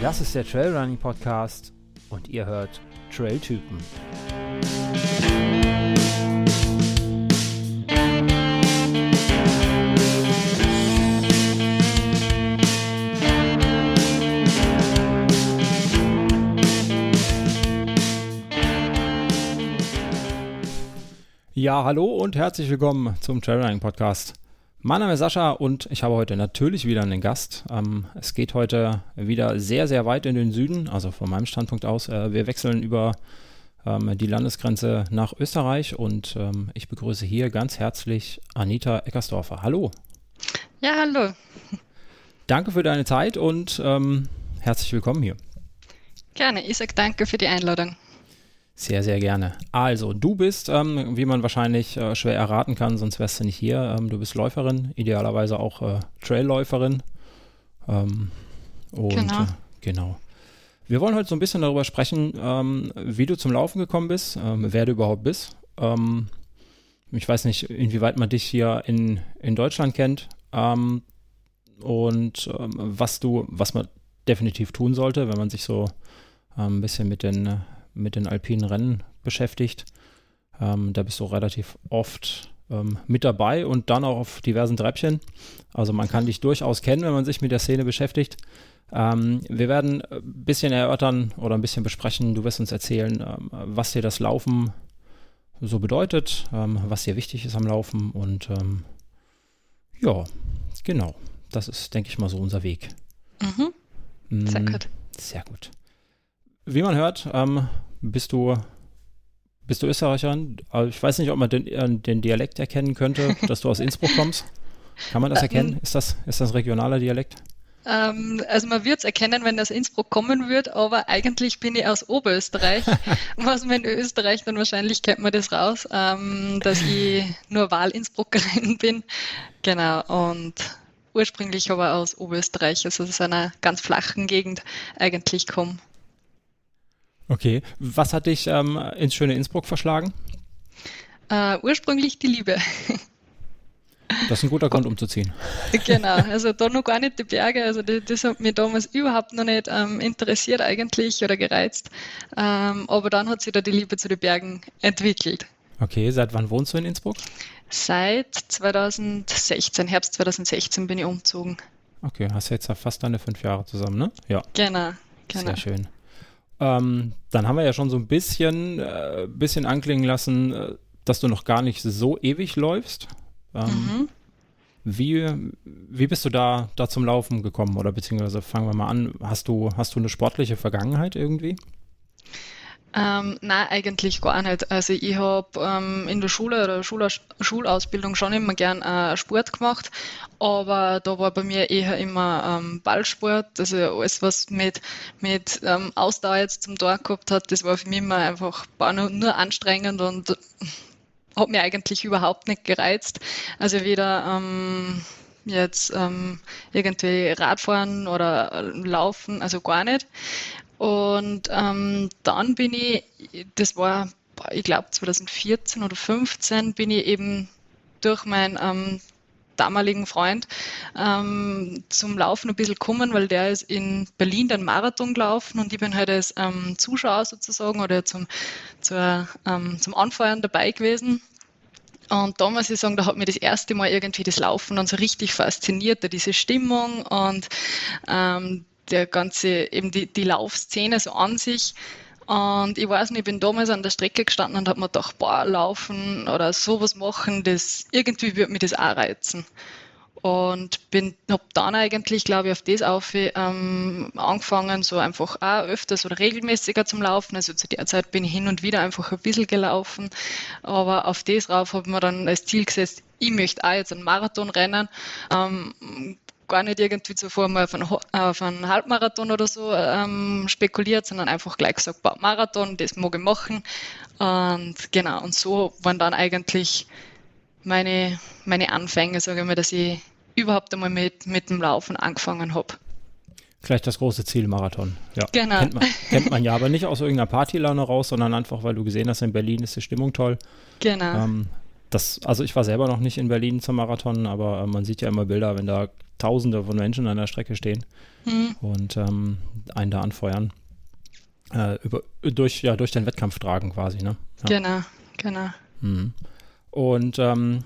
Das ist der Trailrunning Podcast und ihr hört Trailtypen. Ja, hallo und herzlich willkommen zum Trailrunning Podcast. Mein Name ist Sascha und ich habe heute natürlich wieder einen Gast. Ähm, es geht heute wieder sehr, sehr weit in den Süden, also von meinem Standpunkt aus. Äh, wir wechseln über ähm, die Landesgrenze nach Österreich und ähm, ich begrüße hier ganz herzlich Anita Eckersdorfer. Hallo. Ja, hallo. Danke für deine Zeit und ähm, herzlich willkommen hier. Gerne, ich sage danke für die Einladung. Sehr, sehr gerne. Also, du bist, ähm, wie man wahrscheinlich äh, schwer erraten kann, sonst wärst du nicht hier. Ähm, du bist Läuferin, idealerweise auch äh, Trailläuferin. Ähm, und genau. Äh, genau. Wir wollen heute so ein bisschen darüber sprechen, ähm, wie du zum Laufen gekommen bist, ähm, wer du überhaupt bist. Ähm, ich weiß nicht, inwieweit man dich hier in, in Deutschland kennt und was du, was man definitiv tun sollte, wenn man sich so ein bisschen mit den mit den alpinen Rennen beschäftigt. Ähm, da bist du relativ oft ähm, mit dabei und dann auch auf diversen Treppchen. Also man kann dich durchaus kennen, wenn man sich mit der Szene beschäftigt. Ähm, wir werden ein bisschen erörtern oder ein bisschen besprechen. Du wirst uns erzählen, ähm, was dir das Laufen so bedeutet, ähm, was dir wichtig ist am Laufen und ähm, ja, genau. Das ist, denke ich mal, so unser Weg. Mhm. Sehr mm, gut. Sehr gut. Wie man hört, ähm, bist du, bist du Österreicherin? Also ich weiß nicht, ob man den, äh, den Dialekt erkennen könnte, dass du aus Innsbruck kommst. Kann man das erkennen? Ist das, ist das regionaler Dialekt? Ähm, also man wird es erkennen, wenn das Innsbruck kommen wird, aber eigentlich bin ich aus Oberösterreich. Was man in Österreich dann wahrscheinlich kennt man das raus, ähm, dass ich nur Wahl-Innsbruckerin bin. Genau, und ursprünglich aber aus Oberösterreich, also aus einer ganz flachen Gegend eigentlich komme. Okay, was hat dich ähm, ins schöne Innsbruck verschlagen? Uh, ursprünglich die Liebe. Das ist ein guter Grund, umzuziehen. Genau, also da noch gar nicht die Berge, also das, das hat mich damals überhaupt noch nicht ähm, interessiert eigentlich oder gereizt, ähm, aber dann hat sich da die Liebe zu den Bergen entwickelt. Okay, seit wann wohnst du in Innsbruck? Seit 2016, Herbst 2016 bin ich umgezogen. Okay, hast du jetzt fast deine fünf Jahre zusammen, ne? Ja. Genau, genau. Sehr schön. Ähm, dann haben wir ja schon so ein bisschen, äh, bisschen anklingen lassen, äh, dass du noch gar nicht so ewig läufst. Ähm, mhm. Wie, wie bist du da, da zum Laufen gekommen? Oder beziehungsweise fangen wir mal an, hast du, hast du eine sportliche Vergangenheit irgendwie? Ähm, nein, eigentlich gar nicht. Also ich habe ähm, in der Schule oder Schula Schulausbildung schon immer gern äh, Sport gemacht, aber da war bei mir eher immer ähm, Ballsport, also alles, was mit, mit ähm, Ausdauer jetzt zum Tor gehabt hat, das war für mich immer einfach nur, nur anstrengend und hat mir eigentlich überhaupt nicht gereizt. Also weder ähm, jetzt ähm, irgendwie Radfahren oder Laufen, also gar nicht. Und ähm, dann bin ich, das war, ich glaube 2014 oder 2015, bin ich eben durch meinen ähm, damaligen Freund ähm, zum Laufen ein bisschen gekommen, weil der ist in Berlin den Marathon gelaufen und ich bin halt als ähm, Zuschauer sozusagen oder zum, zur, ähm, zum Anfeuern dabei gewesen. Und da muss ich sagen, da hat mir das erste Mal irgendwie das Laufen dann so richtig fasziniert, diese Stimmung und ähm, der ganze, eben die, die Laufszene so an sich. Und ich weiß nicht, ich bin damals an der Strecke gestanden und habe mir gedacht, boah, laufen oder sowas machen, das irgendwie würde mich das auch reizen. Und bin, habe dann eigentlich, glaube ich, auf das auf ähm, angefangen, so einfach auch öfters oder regelmäßiger zum Laufen. Also zu der Zeit bin ich hin und wieder einfach ein bisschen gelaufen. Aber auf das drauf habe ich mir dann als Ziel gesetzt, ich möchte auch jetzt einen Marathon rennen. Ähm, gar nicht irgendwie zuvor mal auf einen, auf einen Halbmarathon oder so ähm, spekuliert, sondern einfach gleich gesagt, Marathon, das mag ich machen. Und genau, und so waren dann eigentlich meine, meine Anfänge, sage ich mal, dass ich überhaupt einmal mit, mit dem Laufen angefangen habe. Gleich das große Ziel, Marathon. Ja, genau. Kennt man, kennt man ja, aber nicht aus irgendeiner Partylaune raus, sondern einfach, weil du gesehen hast, in Berlin ist die Stimmung toll. Genau. Ähm, das, also ich war selber noch nicht in Berlin zum Marathon, aber äh, man sieht ja immer Bilder, wenn da Tausende von Menschen an der Strecke stehen mhm. und ähm, einen da anfeuern. Äh, über, durch, ja, durch den Wettkampf tragen quasi, ne? Ja. Genau, genau. Mhm. Und ähm,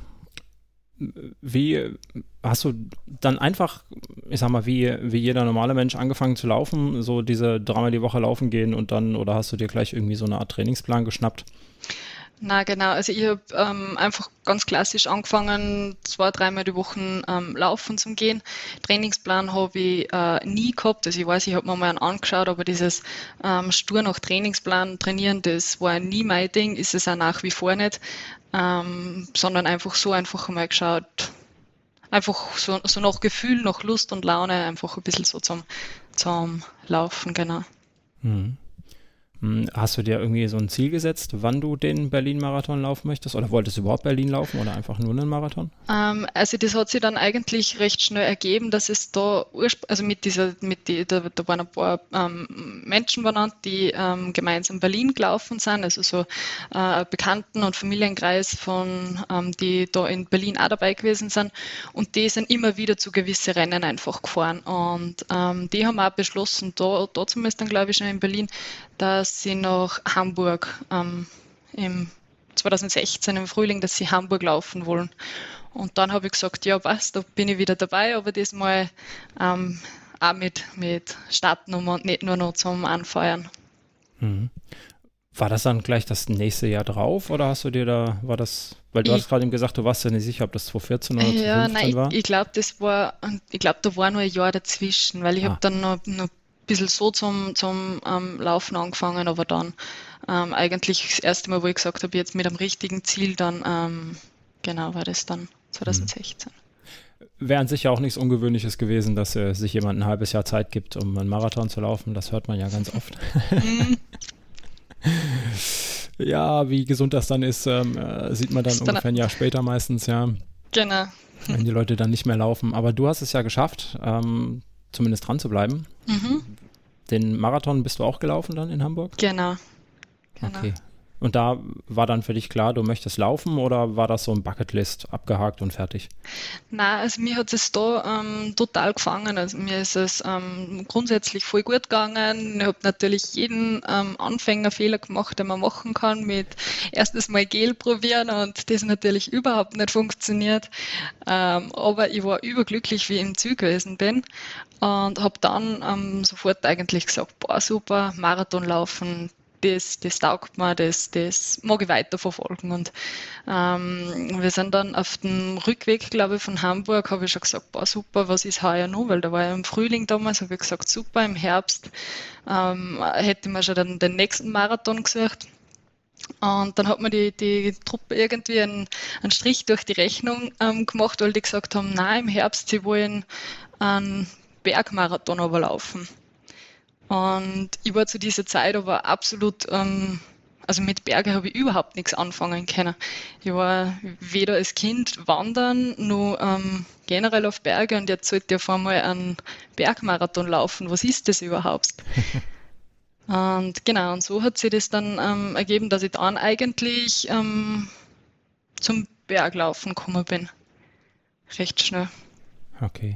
wie hast du dann einfach, ich sag mal, wie, wie jeder normale Mensch angefangen zu laufen, so diese dreimal die Woche laufen gehen und dann, oder hast du dir gleich irgendwie so eine Art Trainingsplan geschnappt? Na genau, also ich habe ähm, einfach ganz klassisch angefangen, zwei, dreimal die Woche ähm, laufen zu gehen. Trainingsplan habe ich äh, nie gehabt. Also ich weiß, ich habe mir mal einen angeschaut, aber dieses ähm, stur nach Trainingsplan trainieren, das war nie mein Ding, ist es auch nach wie vor nicht, ähm, sondern einfach so einfach mal geschaut, einfach so, so nach Gefühl, nach Lust und Laune, einfach ein bisschen so zum, zum Laufen, genau. Mhm. Hm, hast du dir irgendwie so ein Ziel gesetzt, wann du den Berlin-Marathon laufen möchtest? Oder wolltest du überhaupt Berlin laufen oder einfach nur einen Marathon? Ähm, also das hat sich dann eigentlich recht schnell ergeben, dass es da, also mit dieser, mit die, da, da waren ein paar ähm, Menschen benannt, die ähm, gemeinsam Berlin gelaufen sind, also so äh, Bekannten- und Familienkreis von, ähm, die da in Berlin auch dabei gewesen sind. Und die sind immer wieder zu gewissen Rennen einfach gefahren. Und ähm, die haben auch beschlossen, da, da zumindest dann glaube ich schon in Berlin, dass sie nach Hamburg ähm, im 2016 im Frühling, dass sie Hamburg laufen wollen. Und dann habe ich gesagt, ja, passt, da bin ich wieder dabei, aber diesmal ähm, auch mit, mit Startnummer und nicht nur noch zum Anfeuern. Mhm. War das dann gleich das nächste Jahr drauf oder hast du dir da, war das, weil du ich, hast gerade eben gesagt, du warst ja nicht sicher, ob das 2014 oder 2015 ja, nein, war? Ich, ich glaube, das war, ich glaube, da war nur ein Jahr dazwischen, weil ich ah. habe dann noch, noch bisschen so zum, zum ähm, Laufen angefangen, aber dann ähm, eigentlich das erste Mal, wo ich gesagt habe, jetzt mit einem richtigen Ziel, dann ähm, genau war das dann 2016. Wäre an sich ja auch nichts Ungewöhnliches gewesen, dass äh, sich jemand ein halbes Jahr Zeit gibt, um einen Marathon zu laufen. Das hört man ja ganz oft. Mhm. ja, wie gesund das dann ist, ähm, äh, sieht man dann, dann ungefähr ein Jahr später meistens, ja. Genau. Wenn die Leute dann nicht mehr laufen. Aber du hast es ja geschafft, ähm, zumindest dran zu bleiben. Mhm. Den Marathon bist du auch gelaufen dann in Hamburg? Genau. genau. Okay. Und da war dann für dich klar, du möchtest laufen oder war das so ein Bucketlist abgehakt und fertig? Na, also mir hat es da ähm, total gefangen. Also mir ist es ähm, grundsätzlich voll gut gegangen. Ich habe natürlich jeden ähm, Anfängerfehler gemacht, den man machen kann, mit erstes Mal Gel probieren und das natürlich überhaupt nicht funktioniert. Ähm, aber ich war überglücklich, wie ich im Ziel gewesen bin und habe dann ähm, sofort eigentlich gesagt, boah super, Marathon laufen, das, das taugt mir, das, das mag ich weiterverfolgen. Und ähm, wir sind dann auf dem Rückweg, glaube ich, von Hamburg, habe ich schon gesagt, boah, super, was ist heuer noch? Weil da war ja im Frühling damals, habe ich gesagt, super, im Herbst ähm, hätte man schon dann den nächsten Marathon gesucht. Und dann hat mir die, die Truppe irgendwie einen, einen Strich durch die Rechnung ähm, gemacht, weil die gesagt haben, nein, im Herbst, sie wollen einen Bergmarathon aber laufen. Und ich war zu dieser Zeit aber absolut, ähm, also mit Berge habe ich überhaupt nichts anfangen können. Ich war weder als Kind wandern, noch ähm, generell auf Berge und jetzt sollte ich auf einmal einen Bergmarathon laufen. Was ist das überhaupt? und genau, und so hat sich das dann ähm, ergeben, dass ich dann eigentlich ähm, zum Berglaufen gekommen bin. Recht schnell. Okay.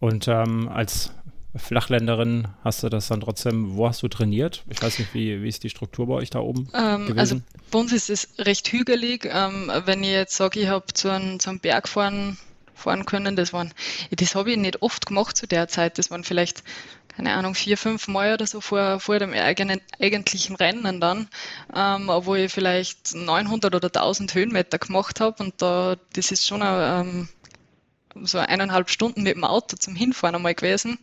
Und ähm, als Flachländerin hast du das dann trotzdem, wo hast du trainiert? Ich weiß nicht, wie, wie ist die Struktur bei euch da oben ähm, gewesen? Also bei uns ist es recht hügelig. Ähm, wenn ich jetzt sage, ich habe zu einem, zu einem Berg fahren, fahren können, das waren, das habe ich nicht oft gemacht zu der Zeit. Das waren vielleicht, keine Ahnung, vier, fünf Mal oder so vor, vor dem eigenen, eigentlichen Rennen dann, ähm, wo ich vielleicht 900 oder 1000 Höhenmeter gemacht habe und da, das ist schon ein, ähm, so eineinhalb Stunden mit dem Auto zum Hinfahren einmal gewesen.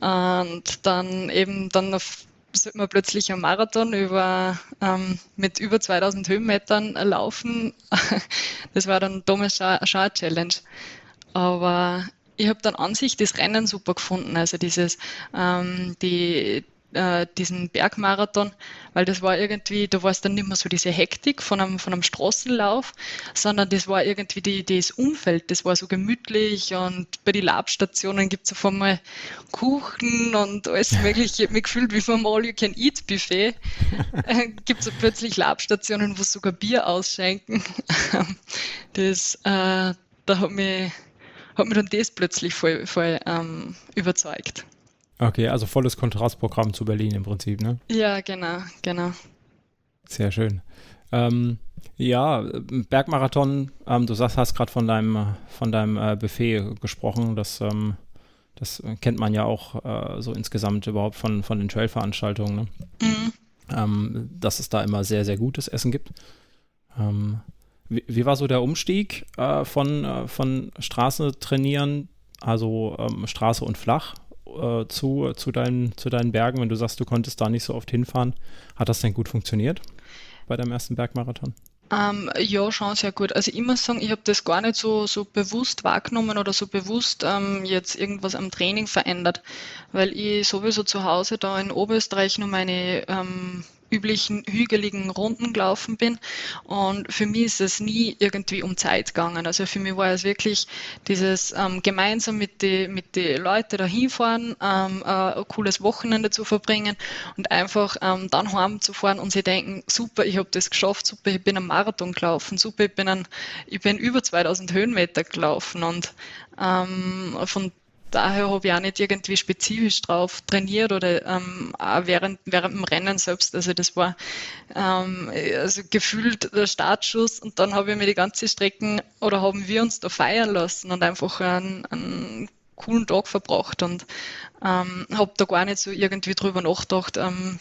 Und dann eben dann auf sollte man plötzlich einen Marathon über, ähm, mit über 2000 Höhenmetern laufen. Das war dann damals schon, eine Challenge. Aber ich habe dann an sich das Rennen super gefunden. Also dieses, ähm, die, äh, diesen Bergmarathon, weil das war irgendwie, da war es dann nicht mehr so diese Hektik von einem, von einem Straßenlauf, sondern das war irgendwie die, das Umfeld, das war so gemütlich und bei den Labstationen gibt es auf einmal Kuchen und alles mögliche. Ich habe mich gefühlt wie vom All-You-Can-Eat-Buffet. äh, gibt es plötzlich Labstationen, wo sogar Bier ausschenken. das, äh, da hat mich hat mich dann das plötzlich voll, voll ähm, überzeugt. Okay, also volles Kontrastprogramm zu Berlin im Prinzip, ne? Ja, genau, genau. Sehr schön. Ähm, ja, Bergmarathon, ähm, du sagst, hast gerade von deinem, von deinem äh, Buffet gesprochen. Das, ähm, das kennt man ja auch äh, so insgesamt überhaupt von, von den Trail-Veranstaltungen. Ne? Mhm. Ähm, dass es da immer sehr, sehr gutes Essen gibt. Ähm, wie, wie, war so der Umstieg äh, von, äh, von Straße trainieren, also ähm, Straße und flach, äh, zu, zu, deinen, zu deinen Bergen, wenn du sagst, du konntest da nicht so oft hinfahren? Hat das denn gut funktioniert bei deinem ersten Bergmarathon? Ähm, ja, schon sehr gut. Also muss sagen, ich habe das gar nicht so, so bewusst wahrgenommen oder so bewusst ähm, jetzt irgendwas am Training verändert, weil ich sowieso zu Hause da in Oberösterreich nur meine ähm, üblichen hügeligen Runden gelaufen bin. Und für mich ist es nie irgendwie um Zeit gegangen. Also für mich war es wirklich dieses ähm, gemeinsam mit den mit die Leuten da hinfahren, ähm, äh, ein cooles Wochenende zu verbringen und einfach ähm, dann heimzufahren und sie denken, super, ich habe das geschafft, super, ich bin einen Marathon gelaufen, super, ich bin, ein, ich bin über 2000 Höhenmeter gelaufen und ähm, von daher habe ich auch nicht irgendwie spezifisch drauf trainiert oder ähm, auch während, während dem Rennen selbst. Also das war ähm, also gefühlt der Startschuss und dann habe ich mir die ganze Strecken oder haben wir uns da feiern lassen und einfach einen, einen coolen Tag verbracht und ähm, habe da gar nicht so irgendwie drüber nachgedacht, ähm,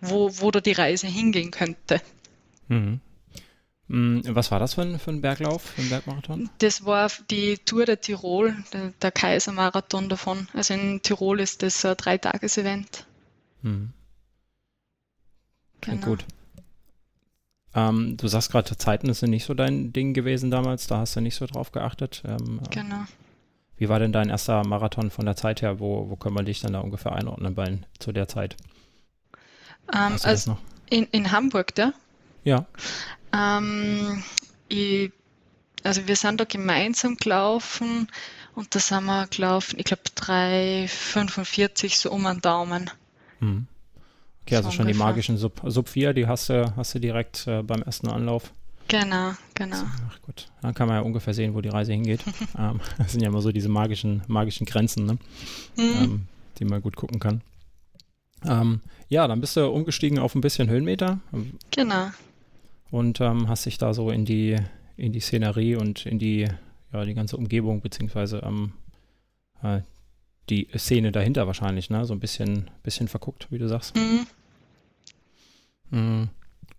wo, wo da die Reise hingehen könnte. Mhm. Mm, was war das für ein, für ein Berglauf, für ein Bergmarathon? Das war die Tour de Tirol, der, der Kaisermarathon davon. Also in Tirol ist das ein Dreitages-Event. Hm. Genau. Gut. Ähm, du sagst gerade, Zeiten ist nicht so dein Ding gewesen damals, da hast du nicht so drauf geachtet. Ähm, genau. Wie war denn dein erster Marathon von der Zeit her? Wo, wo können wir dich dann da ungefähr einordnen bei, zu der Zeit? Ähm, also in, in Hamburg, der? Ja. Ähm, ich, also wir sind da gemeinsam gelaufen und da sind wir gelaufen, ich glaube 3,45 so um den Daumen. Hm. Okay, also so schon ungefähr. die magischen Sub, Sub 4, die hast du, hast du direkt äh, beim ersten Anlauf. Genau, genau. Ach gut, dann kann man ja ungefähr sehen, wo die Reise hingeht. ähm, das sind ja immer so diese magischen, magischen Grenzen, ne? Mhm. Ähm, die man gut gucken kann. Ähm, ja, dann bist du umgestiegen auf ein bisschen Höhenmeter. Genau und ähm, hast dich da so in die, in die Szenerie und in die, ja, die ganze Umgebung, beziehungsweise ähm, äh, die Szene dahinter wahrscheinlich, ne? So ein bisschen, bisschen verguckt, wie du sagst. Mhm. Mhm.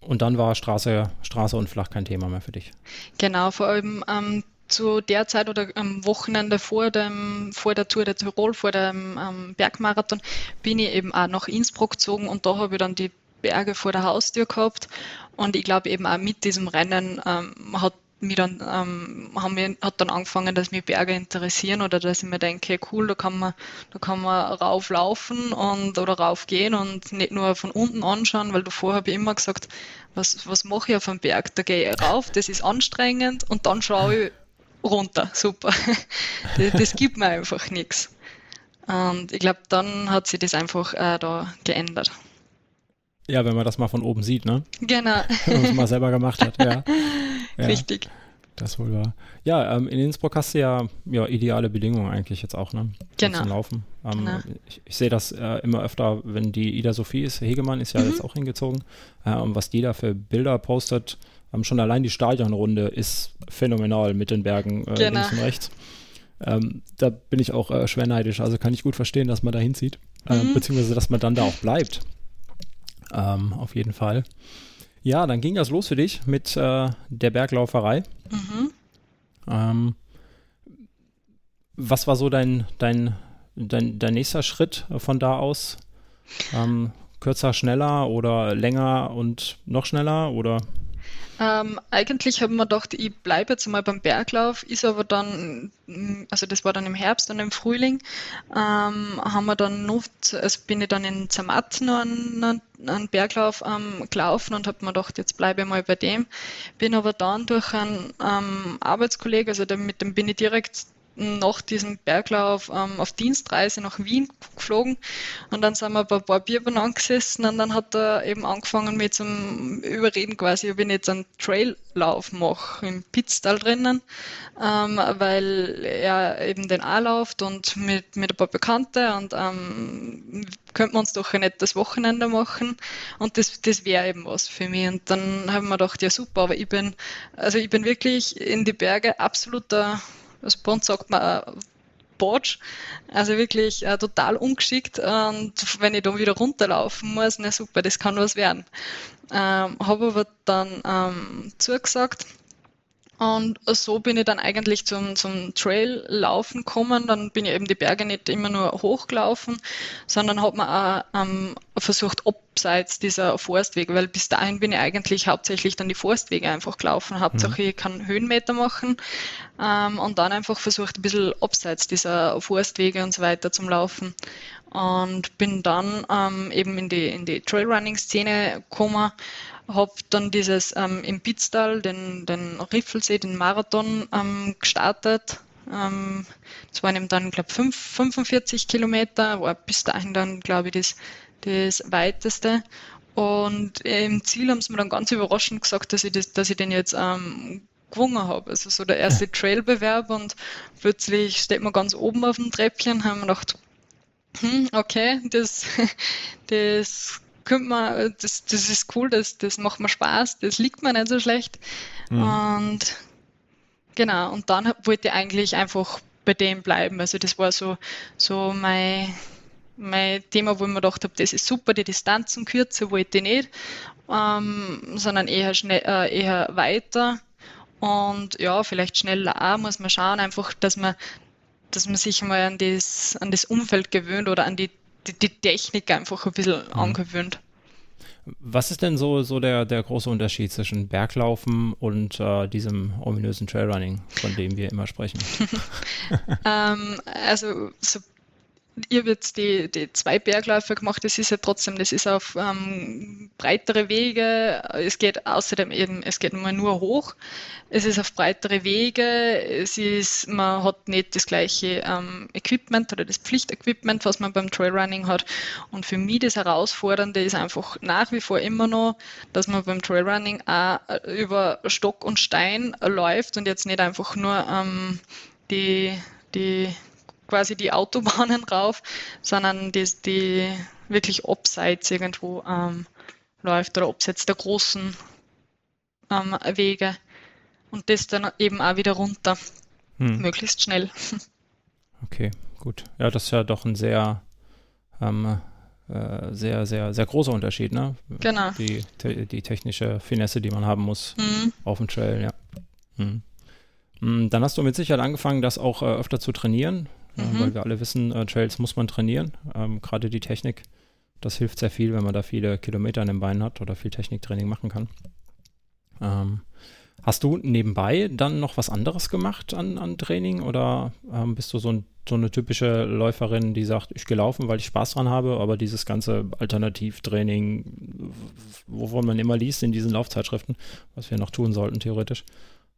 Und dann war Straße, Straße und Flach kein Thema mehr für dich. Genau, vor allem ähm, zu der Zeit oder am Wochenende vor, dem, vor der Tour der Tirol, vor dem ähm, Bergmarathon, bin ich eben auch nach Innsbruck gezogen und da habe ich dann die Berge vor der Haustür gehabt. Und ich glaube eben auch mit diesem Rennen ähm, hat mich dann, ähm, haben wir, hat dann angefangen, dass mich Berge interessieren oder dass ich mir denke, cool, da kann man, da kann man rauflaufen und oder raufgehen und nicht nur von unten anschauen, weil davor habe ich immer gesagt, was, was mache ich auf dem Berg? Da gehe ich rauf, das ist anstrengend und dann schaue ich runter. Super. Das, das gibt mir einfach nichts. Und ich glaube, dann hat sich das einfach äh, da geändert. Ja, wenn man das mal von oben sieht, ne? Genau. wenn man es mal selber gemacht hat, ja. ja. Richtig. Das wohl war. Ja, ähm, in Innsbruck hast du ja, ja ideale Bedingungen eigentlich jetzt auch, ne? Genau. Zum Laufen. Ähm, genau. Ich, ich sehe das äh, immer öfter, wenn die Ida Sophie ist, Hegemann ist ja mhm. jetzt auch hingezogen. Äh, und was die da für Bilder postet, ähm, schon allein die Stadionrunde ist phänomenal mit den Bergen äh, genau. links und rechts. Ähm, da bin ich auch äh, schwer neidisch. Also kann ich gut verstehen, dass man da hinzieht. Äh, mhm. Beziehungsweise, dass man dann da auch bleibt ähm, auf jeden Fall. Ja, dann ging das los für dich mit äh, der Berglauferei. Mhm. Ähm, was war so dein, dein, dein, dein nächster Schritt von da aus? Ähm, kürzer, schneller oder länger und noch schneller oder? Ähm, eigentlich haben wir gedacht, ich bleibe jetzt mal beim Berglauf, ist aber dann, also das war dann im Herbst und im Frühling, ähm, haben wir dann noch, also bin ich dann in Zermatt noch einen, einen Berglauf ähm, gelaufen und habe mir gedacht, jetzt bleibe ich mal bei dem. Bin aber dann durch einen ähm, Arbeitskollegen, also mit dem bin ich direkt nach diesem Berglauf ähm, auf Dienstreise nach Wien geflogen. Und dann sind wir bei ein paar Bier gesessen und dann hat er eben angefangen mit zum Überreden quasi, ob ich jetzt einen Traillauf mache im Pitztal drinnen, ähm, weil er eben den auch läuft und mit, mit ein paar Bekannte und ähm, könnten wir uns doch ein nettes Wochenende machen. Und das, das wäre eben was für mich. Und dann haben wir gedacht, ja super, aber ich bin, also ich bin wirklich in die Berge absoluter bei uns sagt man äh, Botsch, also wirklich äh, total ungeschickt. Und wenn ich dann wieder runterlaufen muss, na super, das kann was werden. Ähm, Habe aber dann ähm, zugesagt und so bin ich dann eigentlich zum, zum Trail-Laufen gekommen. Dann bin ich eben die Berge nicht immer nur hochgelaufen, sondern habe mir auch ähm, versucht, abseits dieser Forstwege, weil bis dahin bin ich eigentlich hauptsächlich dann die Forstwege einfach gelaufen. Hauptsache, mhm. ich kann Höhenmeter machen ähm, und dann einfach versucht, ein bisschen abseits dieser Forstwege und so weiter zum Laufen. Und bin dann ähm, eben in die, in die Trailrunning-Szene gekommen habe dann dieses ähm, im Pitztal, den, den Riffelsee, den Marathon ähm, gestartet. Ähm, das waren eben dann, glaube ich, 45 Kilometer, war bis dahin dann, glaube ich, das, das weiteste. Und im Ziel haben sie mir dann ganz überraschend gesagt, dass ich, das, dass ich den jetzt ähm, gewonnen habe. Also so der erste Trailbewerb und plötzlich steht man ganz oben auf dem Treppchen, haben wir gedacht, hm, okay, das, das könnte man, das, das ist cool, das, das macht mir Spaß, das liegt mir nicht so schlecht. Mhm. Und genau, und dann wollte ich eigentlich einfach bei dem bleiben. Also das war so, so mein, mein Thema, wo ich mir gedacht habe, das ist super, die Distanzen kürzer wollte ich nicht, ähm, sondern eher, schnell, äh, eher weiter. Und ja, vielleicht schneller auch, muss man schauen, einfach, dass man, dass man sich mal an das, an das Umfeld gewöhnt oder an die die, die Technik einfach ein bisschen mhm. angewöhnt. Was ist denn so, so der, der große Unterschied zwischen Berglaufen und äh, diesem ominösen Trailrunning, von dem wir immer sprechen? ähm, also so habe jetzt die, die zwei Bergläufe gemacht, das ist ja trotzdem, das ist auf ähm, breitere Wege, es geht außerdem eben, es geht immer nur hoch, es ist auf breitere Wege, es ist, man hat nicht das gleiche ähm, Equipment oder das Pflichtequipment, was man beim Trailrunning hat. Und für mich das Herausfordernde ist einfach nach wie vor immer noch, dass man beim Trailrunning auch über Stock und Stein läuft und jetzt nicht einfach nur ähm, die, die quasi die Autobahnen rauf, sondern die, die wirklich abseits irgendwo ähm, läuft oder abseits der großen ähm, Wege und das dann eben auch wieder runter, hm. möglichst schnell. Okay, gut. Ja, das ist ja doch ein sehr, ähm, äh, sehr, sehr, sehr großer Unterschied, ne? Genau. Die, die technische Finesse, die man haben muss mhm. auf dem Trail, ja. Mhm. Dann hast du mit Sicherheit angefangen, das auch äh, öfter zu trainieren mhm. weil wir alle wissen, äh, Trails muss man trainieren. Ähm, Gerade die Technik, das hilft sehr viel, wenn man da viele Kilometer an den Beinen hat oder viel Techniktraining machen kann. Ähm, hast du nebenbei dann noch was anderes gemacht an, an Training oder ähm, bist du so, ein, so, eine typische Läuferin, die sagt, ich gehe laufen, weil ich Spaß dran habe, aber dieses ganze Alternativtraining, wovon man immer liest in diesen Laufzeitschriften, was wir noch tun sollten theoretisch,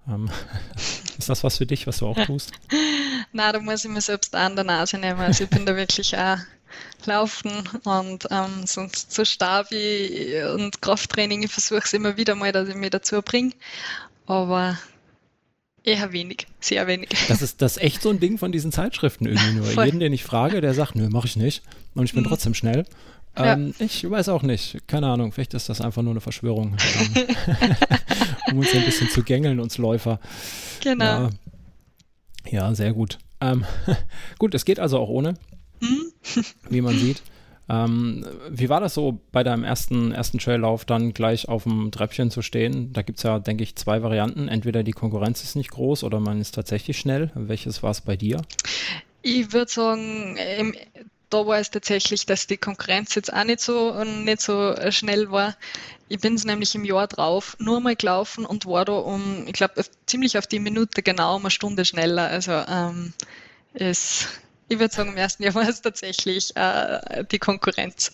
ähm, ist das was für dich, was du auch tust? Nein, da muss ich mir selbst an der Nase nehmen. Also ich bin da wirklich auch laufen und ähm, sonst so Stabi und Krafttraining, ich versuche es immer wieder mal, dass ich mich dazu bringe. Aber eher wenig, sehr wenig. Das ist das ist echt so ein Ding von diesen Zeitschriften irgendwie nur. Voll. Jeden, den ich frage, der sagt, nö, mache ich nicht. Und ich bin mhm. trotzdem schnell. Ähm, ja. Ich weiß auch nicht. Keine Ahnung. Vielleicht ist das einfach nur eine Verschwörung. Um uns ein bisschen zu gängeln, uns Läufer. Genau. Ja, ja sehr gut. Ähm, gut, es geht also auch ohne, hm? wie man sieht. Ähm, wie war das so bei deinem ersten, ersten Traillauf dann gleich auf dem Treppchen zu stehen? Da gibt es ja, denke ich, zwei Varianten. Entweder die Konkurrenz ist nicht groß oder man ist tatsächlich schnell. Welches war es bei dir? Ich würde sagen, im da war es tatsächlich, dass die Konkurrenz jetzt auch nicht so, nicht so schnell war. Ich bin es nämlich im Jahr drauf nur mal gelaufen und war da um, ich glaube, ziemlich auf die Minute genau um eine Stunde schneller. Also ähm, es, ich würde sagen, im ersten Jahr war es tatsächlich äh, die Konkurrenz.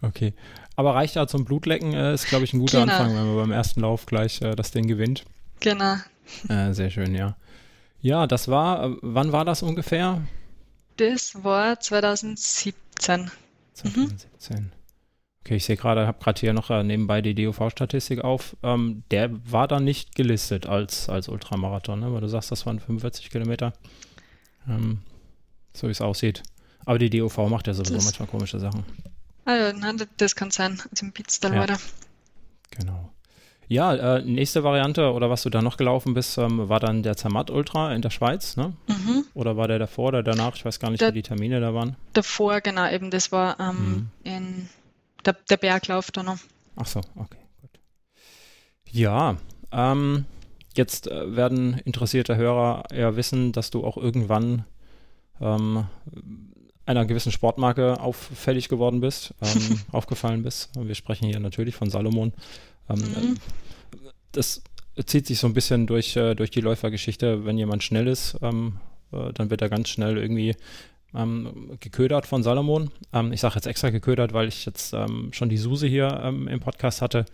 Okay. Aber reicht ja zum Blutlecken, äh, ist, glaube ich, ein guter genau. Anfang, wenn man beim ersten Lauf gleich äh, das Ding gewinnt. Genau. Äh, sehr schön, ja. Ja, das war, wann war das ungefähr? Das war 2017. 2017. Mhm. Okay, ich sehe gerade, habe gerade hier noch äh, nebenbei die DOV-Statistik auf. Ähm, der war dann nicht gelistet als, als Ultramarathon, ne? weil du sagst, das waren 45 Kilometer. Ähm, so wie es aussieht. Aber die DOV macht ja sowieso das, manchmal komische Sachen. Ah ja, nein, das kann sein. Also im Pitztal ja. weiter. Genau. Ja, äh, nächste Variante oder was du da noch gelaufen bist, ähm, war dann der Zermatt Ultra in der Schweiz, ne? Mhm. Oder war der davor oder danach? Ich weiß gar nicht, der, wie die Termine da waren. Davor, genau, eben, das war ähm, mhm. in der, der Berglauf da noch. Ach so, okay, gut. Ja, ähm, jetzt äh, werden interessierte Hörer ja wissen, dass du auch irgendwann ähm, einer gewissen Sportmarke auffällig geworden bist, ähm, aufgefallen bist. Wir sprechen hier natürlich von Salomon. Ähm, mhm. Das zieht sich so ein bisschen durch, äh, durch die Läufergeschichte. Wenn jemand schnell ist, ähm, äh, dann wird er ganz schnell irgendwie ähm, geködert von Salomon. Ähm, ich sage jetzt extra geködert, weil ich jetzt ähm, schon die Suse hier ähm, im Podcast hatte.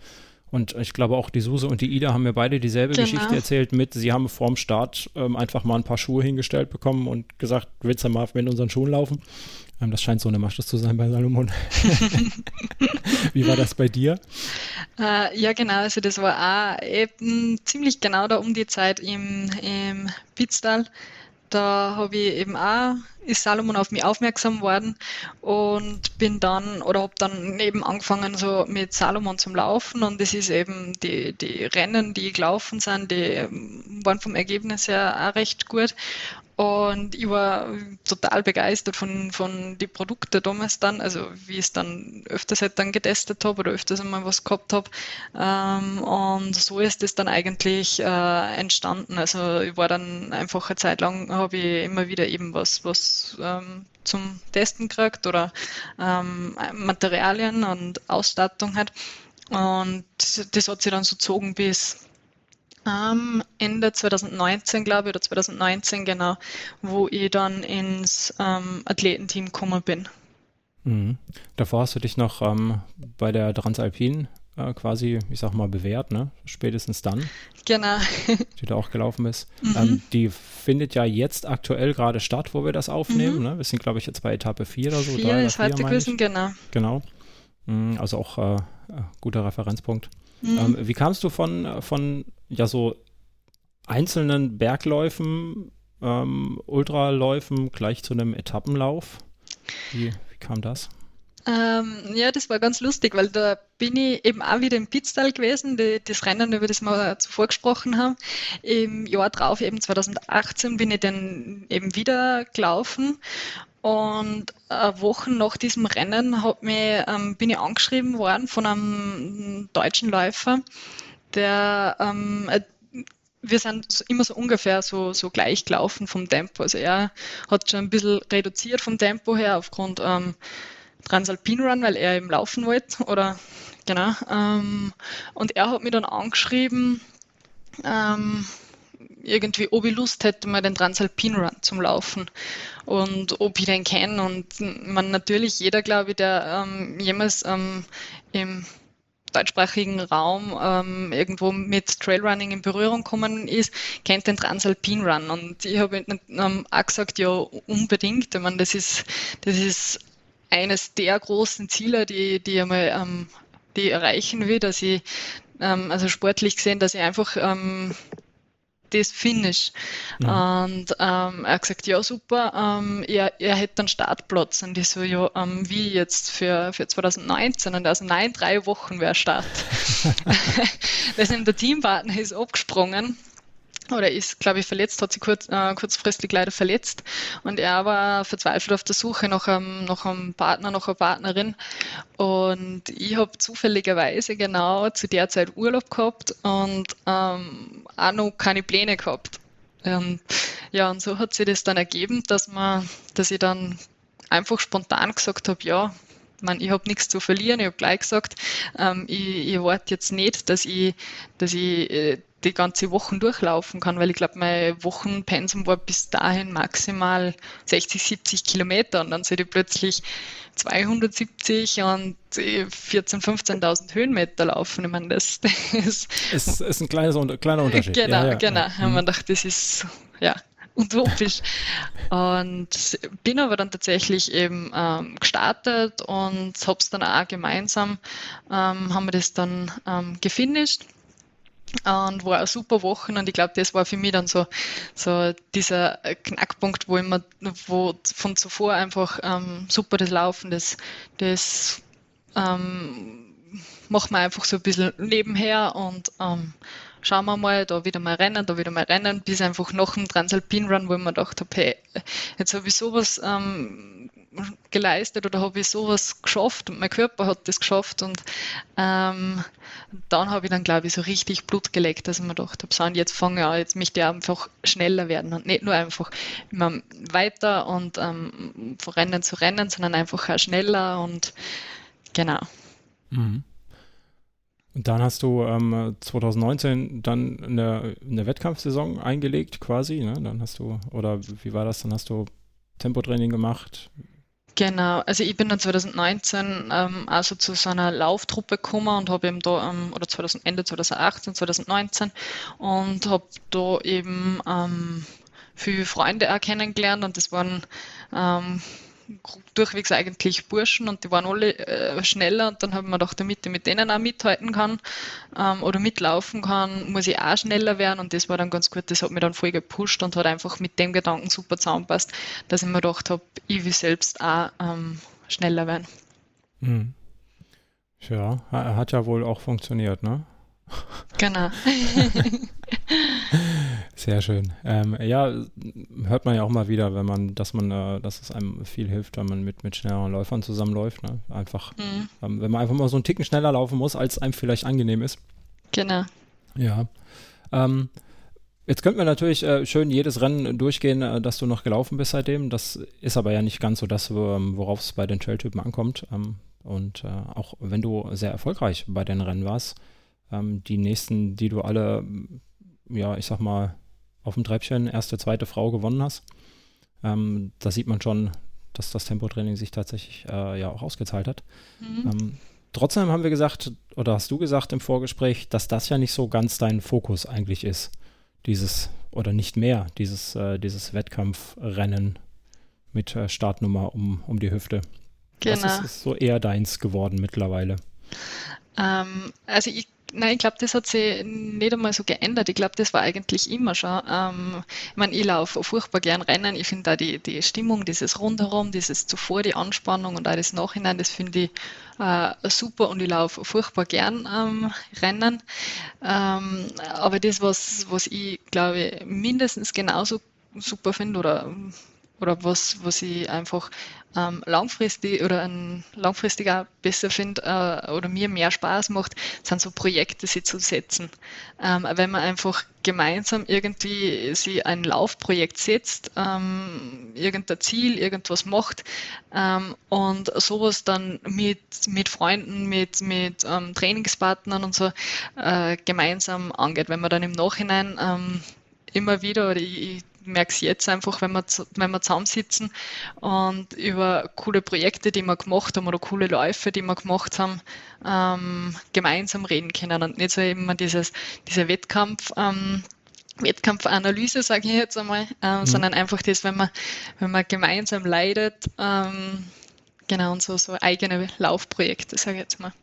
Und ich glaube auch die Suse und die Ida haben mir beide dieselbe genau. Geschichte erzählt mit, sie haben vorm Start ähm, einfach mal ein paar Schuhe hingestellt bekommen und gesagt, willst du mal mit unseren Schuhen laufen? Ähm, das scheint so eine Masche zu sein bei Salomon. Wie war das bei dir? Äh, ja, genau. Also das war auch eben ziemlich genau da um die Zeit im, im Pitztal da habe ich eben auch, ist Salomon auf mich aufmerksam worden und bin dann oder habe dann eben angefangen so mit Salomon zum Laufen und das ist eben die, die Rennen, die gelaufen sind, die waren vom Ergebnis her auch recht gut und ich war total begeistert von, von den Produkten damals dann, also wie ich es dann öfters halt dann getestet habe oder öfters einmal was gehabt habe. Ähm, und so ist es dann eigentlich äh, entstanden. Also ich war dann einfach eine Zeit lang, habe ich immer wieder eben was, was ähm, zum Testen gekriegt oder ähm, Materialien und Ausstattung halt. Und das hat sich dann so gezogen bis ähm, Ende 2019, glaube ich, oder 2019 genau, wo ich dann ins ähm, Athletenteam gekommen bin. Mhm. Davor hast du dich noch ähm, bei der Transalpin äh, quasi, ich sag mal, bewährt, ne? Spätestens dann. Genau. die da auch gelaufen ist. Mhm. Ähm, die findet ja jetzt aktuell gerade statt, wo wir das aufnehmen. Mhm. Ne? Wir sind, glaube ich, jetzt bei Etappe 4 oder so. Vier ist heute gewesen, genau. Genau. Mhm, also auch äh, äh, guter Referenzpunkt. Mhm. Ähm, wie kamst du von, von ja so einzelnen Bergläufen, ähm, Ultraläufen gleich zu einem Etappenlauf? Wie, wie kam das? Ähm, ja, das war ganz lustig, weil da bin ich eben auch wieder im Pitztal gewesen, die, das Rennen, über das wir zuvor gesprochen haben. Im Jahr drauf, eben 2018, bin ich dann eben wieder gelaufen und äh, Wochen nach diesem Rennen hat mich, ähm, bin ich angeschrieben worden von einem deutschen Läufer, der ähm, wir sind immer so ungefähr so, so gleich gelaufen vom Tempo. Also er hat schon ein bisschen reduziert vom Tempo her aufgrund ähm, Transalpin Run, weil er eben laufen wollte. Oder genau. Ähm, und er hat mich dann angeschrieben, ähm, irgendwie, ob ich Lust hätte, mal den Transalpin Run zum Laufen und ob ich den kenne. Und man natürlich jeder, glaube ich, der ähm, jemals ähm, im deutschsprachigen Raum ähm, irgendwo mit Trailrunning in Berührung kommen ist, kennt den Transalpin Run. Und ich habe ähm, auch gesagt, ja, unbedingt. Ich meine, das ist, das ist eines der großen Ziele, die, die ich einmal ähm, die erreichen will, dass ich, ähm, also sportlich gesehen, dass ich einfach ähm, das Finish. Mhm. Und ähm, er hat gesagt, ja super, ähm, er, er hätte einen Startplatz. Und ich so, ja, ähm, wie jetzt für, für 2019? Und also nein, drei Wochen wäre Start. das ist der Teampartner ist abgesprungen oder ist, glaube ich, verletzt, hat sich kurz, äh, kurzfristig leider verletzt und er war verzweifelt auf der Suche nach einem, nach einem Partner, nach einer Partnerin und ich habe zufälligerweise genau zu der Zeit Urlaub gehabt und ähm, auch noch keine Pläne gehabt. Ähm, ja, und so hat sich das dann ergeben, dass man, dass ich dann einfach spontan gesagt habe, ja, man, ich habe nichts zu verlieren. Ich habe gleich gesagt, ähm, ich, ich warte jetzt nicht, dass ich, dass ich äh, die ganze Woche durchlaufen kann, weil ich glaube, mein Wochenpensum war bis dahin maximal 60, 70 Kilometer und dann sehe ich plötzlich 270 und 14.000, 15.000 Höhenmeter laufen. Ich meine, das, das ist, ist ein kleines, kleiner Unterschied. Genau, ja, ja, genau. Ja. Und man dachte, das ist, ja, utopisch. Und bin aber dann tatsächlich eben ähm, gestartet und habe es dann auch gemeinsam, ähm, haben wir das dann ähm, gefinisht und war eine super Woche. Und ich glaube, das war für mich dann so, so dieser Knackpunkt, wo immer, wo von zuvor einfach ähm, super das Laufen, das, das ähm, machen wir einfach so ein bisschen nebenher. Und ähm, schauen wir mal, da wieder mal rennen, da wieder mal rennen, bis einfach nach dem Transalpin Run, wo ich mir gedacht habe, hey, jetzt habe ich sowas ähm, geleistet oder habe ich sowas geschafft und mein Körper hat das geschafft und ähm, dann habe ich dann, glaube ich, so richtig Blut gelegt, dass ich mir gedacht habe, so, und jetzt fange ich an, jetzt möchte ich einfach schneller werden und nicht nur einfach immer weiter und ähm, von Rennen zu Rennen, sondern einfach auch schneller und genau. Mhm. Und dann hast du ähm, 2019 dann eine, eine Wettkampfsaison eingelegt quasi, ne? Dann hast du, oder wie war das? Dann hast du Tempotraining gemacht. Genau, also ich bin dann 2019 ähm, also zu so einer Lauftruppe gekommen und habe eben da, ähm, oder 2000, Ende 2018, 2019 und habe da eben ähm, viele Freunde auch kennengelernt und das waren ähm, durchwegs eigentlich Burschen und die waren alle äh, schneller und dann habe ich mir gedacht, damit ich mit denen auch mithalten kann ähm, oder mitlaufen kann, muss ich auch schneller werden und das war dann ganz gut, das hat mich dann voll gepusht und hat einfach mit dem Gedanken super zusammenpasst, dass ich mir gedacht habe, ich will selbst auch ähm, schneller werden. Mhm. Ja, hat ja wohl auch funktioniert, ne? Genau. Sehr schön. Ähm, ja, hört man ja auch mal wieder, wenn man, dass man, äh, dass es einem viel hilft, wenn man mit, mit schnelleren Läufern zusammenläuft. Ne? Einfach, mhm. ähm, wenn man einfach mal so einen Ticken schneller laufen muss, als einem vielleicht angenehm ist. Genau. Ja. Ähm, jetzt könnten wir natürlich äh, schön jedes Rennen durchgehen, äh, dass du noch gelaufen bist seitdem. Das ist aber ja nicht ganz so das, worauf es bei den Trailtypen ankommt. Ähm, und äh, auch wenn du sehr erfolgreich bei den Rennen warst, ähm, die nächsten, die du alle, ja, ich sag mal, auf dem Treppchen erste, zweite Frau gewonnen hast. Ähm, da sieht man schon, dass das Tempotraining sich tatsächlich äh, ja auch ausgezahlt hat. Mhm. Ähm, trotzdem haben wir gesagt, oder hast du gesagt im Vorgespräch, dass das ja nicht so ganz dein Fokus eigentlich ist. Dieses, oder nicht mehr, dieses, äh, dieses Wettkampfrennen mit äh, Startnummer um, um die Hüfte. Genau. Das ist, ist so eher deins geworden mittlerweile. Ähm, also ich Nein, ich glaube, das hat sich nicht einmal so geändert. Ich glaube, das war eigentlich immer schon. Ähm, ich meine, ich laufe furchtbar gern Rennen. Ich finde da die, die Stimmung, dieses Rundherum, dieses zuvor, die Anspannung und das Nachhinein, das finde ich äh, super und ich laufe furchtbar gern ähm, Rennen. Ähm, aber das, was, was ich glaube, mindestens genauso super finde oder oder was, was ich einfach ähm, langfristig oder ein, langfristig auch besser finde äh, oder mir mehr Spaß macht, sind so Projekte, sie zu setzen. Ähm, wenn man einfach gemeinsam irgendwie sie ein Laufprojekt setzt, ähm, irgendein Ziel, irgendwas macht ähm, und sowas dann mit, mit Freunden, mit, mit ähm, Trainingspartnern und so äh, gemeinsam angeht. Wenn man dann im Nachhinein ähm, immer wieder, oder ich, merke es jetzt einfach, wenn wir, wenn wir zusammensitzen und über coole Projekte, die wir gemacht haben oder coole Läufe, die wir gemacht haben, ähm, gemeinsam reden können und nicht so immer dieses, dieser Wettkampf. Ähm, Wettkampfanalyse, sage ich jetzt einmal, äh, mhm. sondern einfach das, wenn man, wenn man gemeinsam leidet, ähm, genau, und so, so eigene Laufprojekte, sage ich jetzt mal.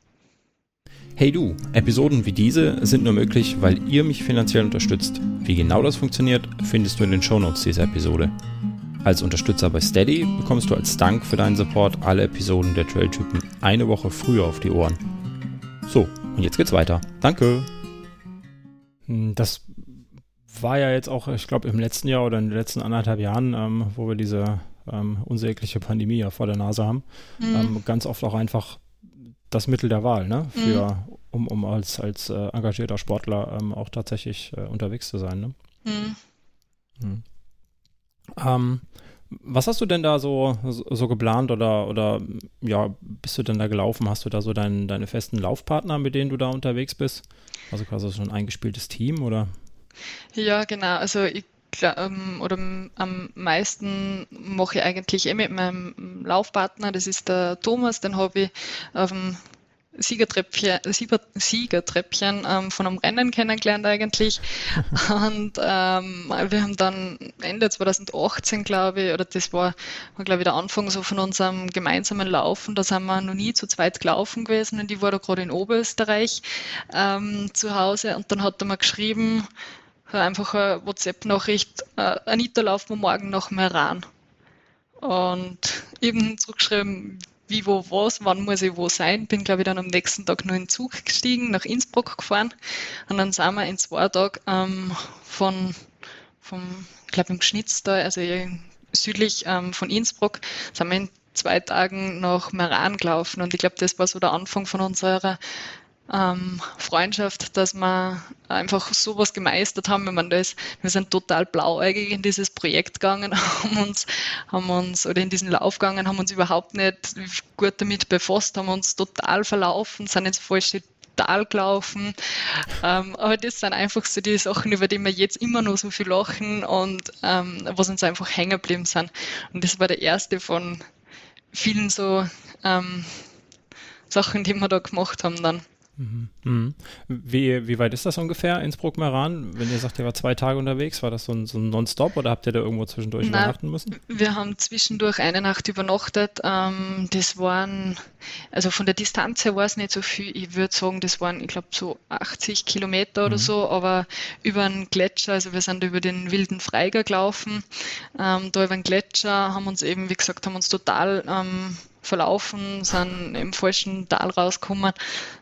Hey du, Episoden wie diese sind nur möglich, weil ihr mich finanziell unterstützt. Wie genau das funktioniert, findest du in den Shownotes dieser Episode. Als Unterstützer bei Steady bekommst du als Dank für deinen Support alle Episoden der Trailtypen eine Woche früher auf die Ohren. So, und jetzt geht's weiter. Danke! Hm, das war ja jetzt auch, ich glaube, im letzten Jahr oder in den letzten anderthalb Jahren, ähm, wo wir diese ähm, unsägliche Pandemie ja vor der Nase haben, mhm. ähm, ganz oft auch einfach das Mittel der Wahl, ne? Für, mhm. um, um als, als äh, engagierter Sportler ähm, auch tatsächlich äh, unterwegs zu sein, ne? Mhm. Mhm. Ähm, was hast du denn da so, so, so, geplant oder, oder ja, bist du denn da gelaufen? Hast du da so dein, deine festen Laufpartner, mit denen du da unterwegs bist? Also quasi so ein eingespieltes Team oder? Ja, genau. Also ich oder am meisten mache ich eigentlich eh mit meinem Laufpartner, das ist der Thomas, den habe ich auf dem Siegertreppchen, Siegertreppchen ähm, von einem Rennen kennengelernt eigentlich. Und ähm, wir haben dann Ende 2018, glaube ich, oder das war, war glaube ich, der Anfang so von unserem gemeinsamen Laufen. Da sind wir noch nie zu zweit gelaufen gewesen und ich war da gerade in Oberösterreich ähm, zu Hause und dann hat er mir geschrieben, einfach eine WhatsApp-Nachricht, äh, Anita, laufen wir morgen nach Meran. Und eben zurückgeschrieben, wie, wo, was, wann muss ich wo sein. Bin, glaube ich, dann am nächsten Tag nur in den Zug gestiegen, nach Innsbruck gefahren. Und dann sind wir in zwei Tagen ähm, von, vom, ich glaube, im Geschnitztal, also südlich ähm, von Innsbruck, sind wir in zwei Tagen nach Meran gelaufen. Und ich glaube, das war so der Anfang von unserer ähm, Freundschaft, dass wir einfach sowas gemeistert haben. Ich meine, das, wir sind total blauäugig in dieses Projekt gegangen, haben uns, haben uns, oder in diesen Lauf gegangen, haben uns überhaupt nicht gut damit befasst, haben uns total verlaufen, sind ins falsche Tal gelaufen. Ähm, aber das sind einfach so die Sachen, über die wir jetzt immer noch so viel lachen und ähm, was uns einfach hängen geblieben sind. Und das war der erste von vielen so ähm, Sachen, die wir da gemacht haben dann. Mhm. Mhm. Wie, wie weit ist das ungefähr, Innsbruck-Meran? Wenn ihr sagt, ihr war zwei Tage unterwegs, war das so ein, so ein Non-Stop oder habt ihr da irgendwo zwischendurch Na, übernachten müssen? Wir haben zwischendurch eine Nacht übernachtet. Ähm, das waren, also von der Distanz her war es nicht so viel. Ich würde sagen, das waren, ich glaube, so 80 Kilometer oder mhm. so, aber über einen Gletscher, also wir sind über den wilden Freiger gelaufen, ähm, da über den Gletscher, haben uns eben, wie gesagt, haben uns total ähm, verlaufen, sind im falschen Tal rausgekommen.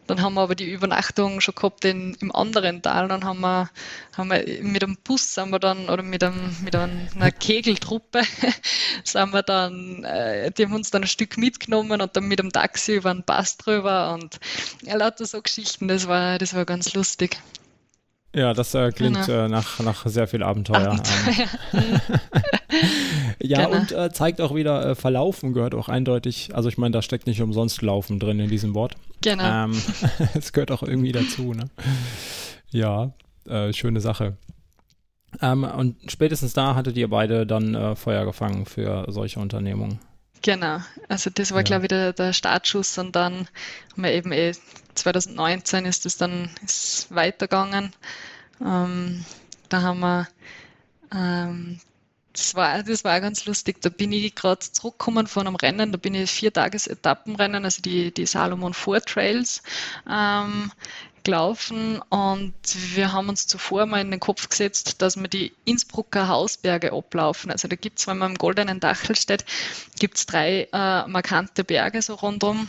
Dann haben wir aber die Übernachtung schon gehabt in, im anderen Tal. Dann haben wir, haben wir mit einem Bus sind wir dann, oder mit, einem, mit einer Kegeltruppe sind wir dann, äh, die haben uns dann ein Stück mitgenommen und dann mit dem Taxi über den Pass drüber und ja, lauter so Geschichten. Das war, das war ganz lustig. Ja, das äh, klingt genau. äh, nach, nach sehr viel Abenteuer. Abenteuer. ja, genau. und äh, zeigt auch wieder, äh, Verlaufen gehört auch eindeutig, also ich meine, da steckt nicht umsonst Laufen drin in diesem Wort. Genau. Ähm, es gehört auch irgendwie dazu, ne? Ja, äh, schöne Sache. Ähm, und spätestens da hattet ihr beide dann äh, Feuer gefangen für solche Unternehmungen. Genau, also das war, ja. glaube ich, der, der, Startschuss und dann haben wir eben eh 2019 ist es dann ist weitergegangen. Ähm, da haben wir, ähm, das, war, das war ganz lustig, da bin ich gerade zurückgekommen von einem Rennen, da bin ich vier Tages Etappenrennen, also die, die Salomon Four Trails ähm, gelaufen und wir haben uns zuvor mal in den Kopf gesetzt, dass wir die Innsbrucker Hausberge ablaufen. Also da gibt es, wenn man im Goldenen Dachel steht, gibt es drei äh, markante Berge so rundum.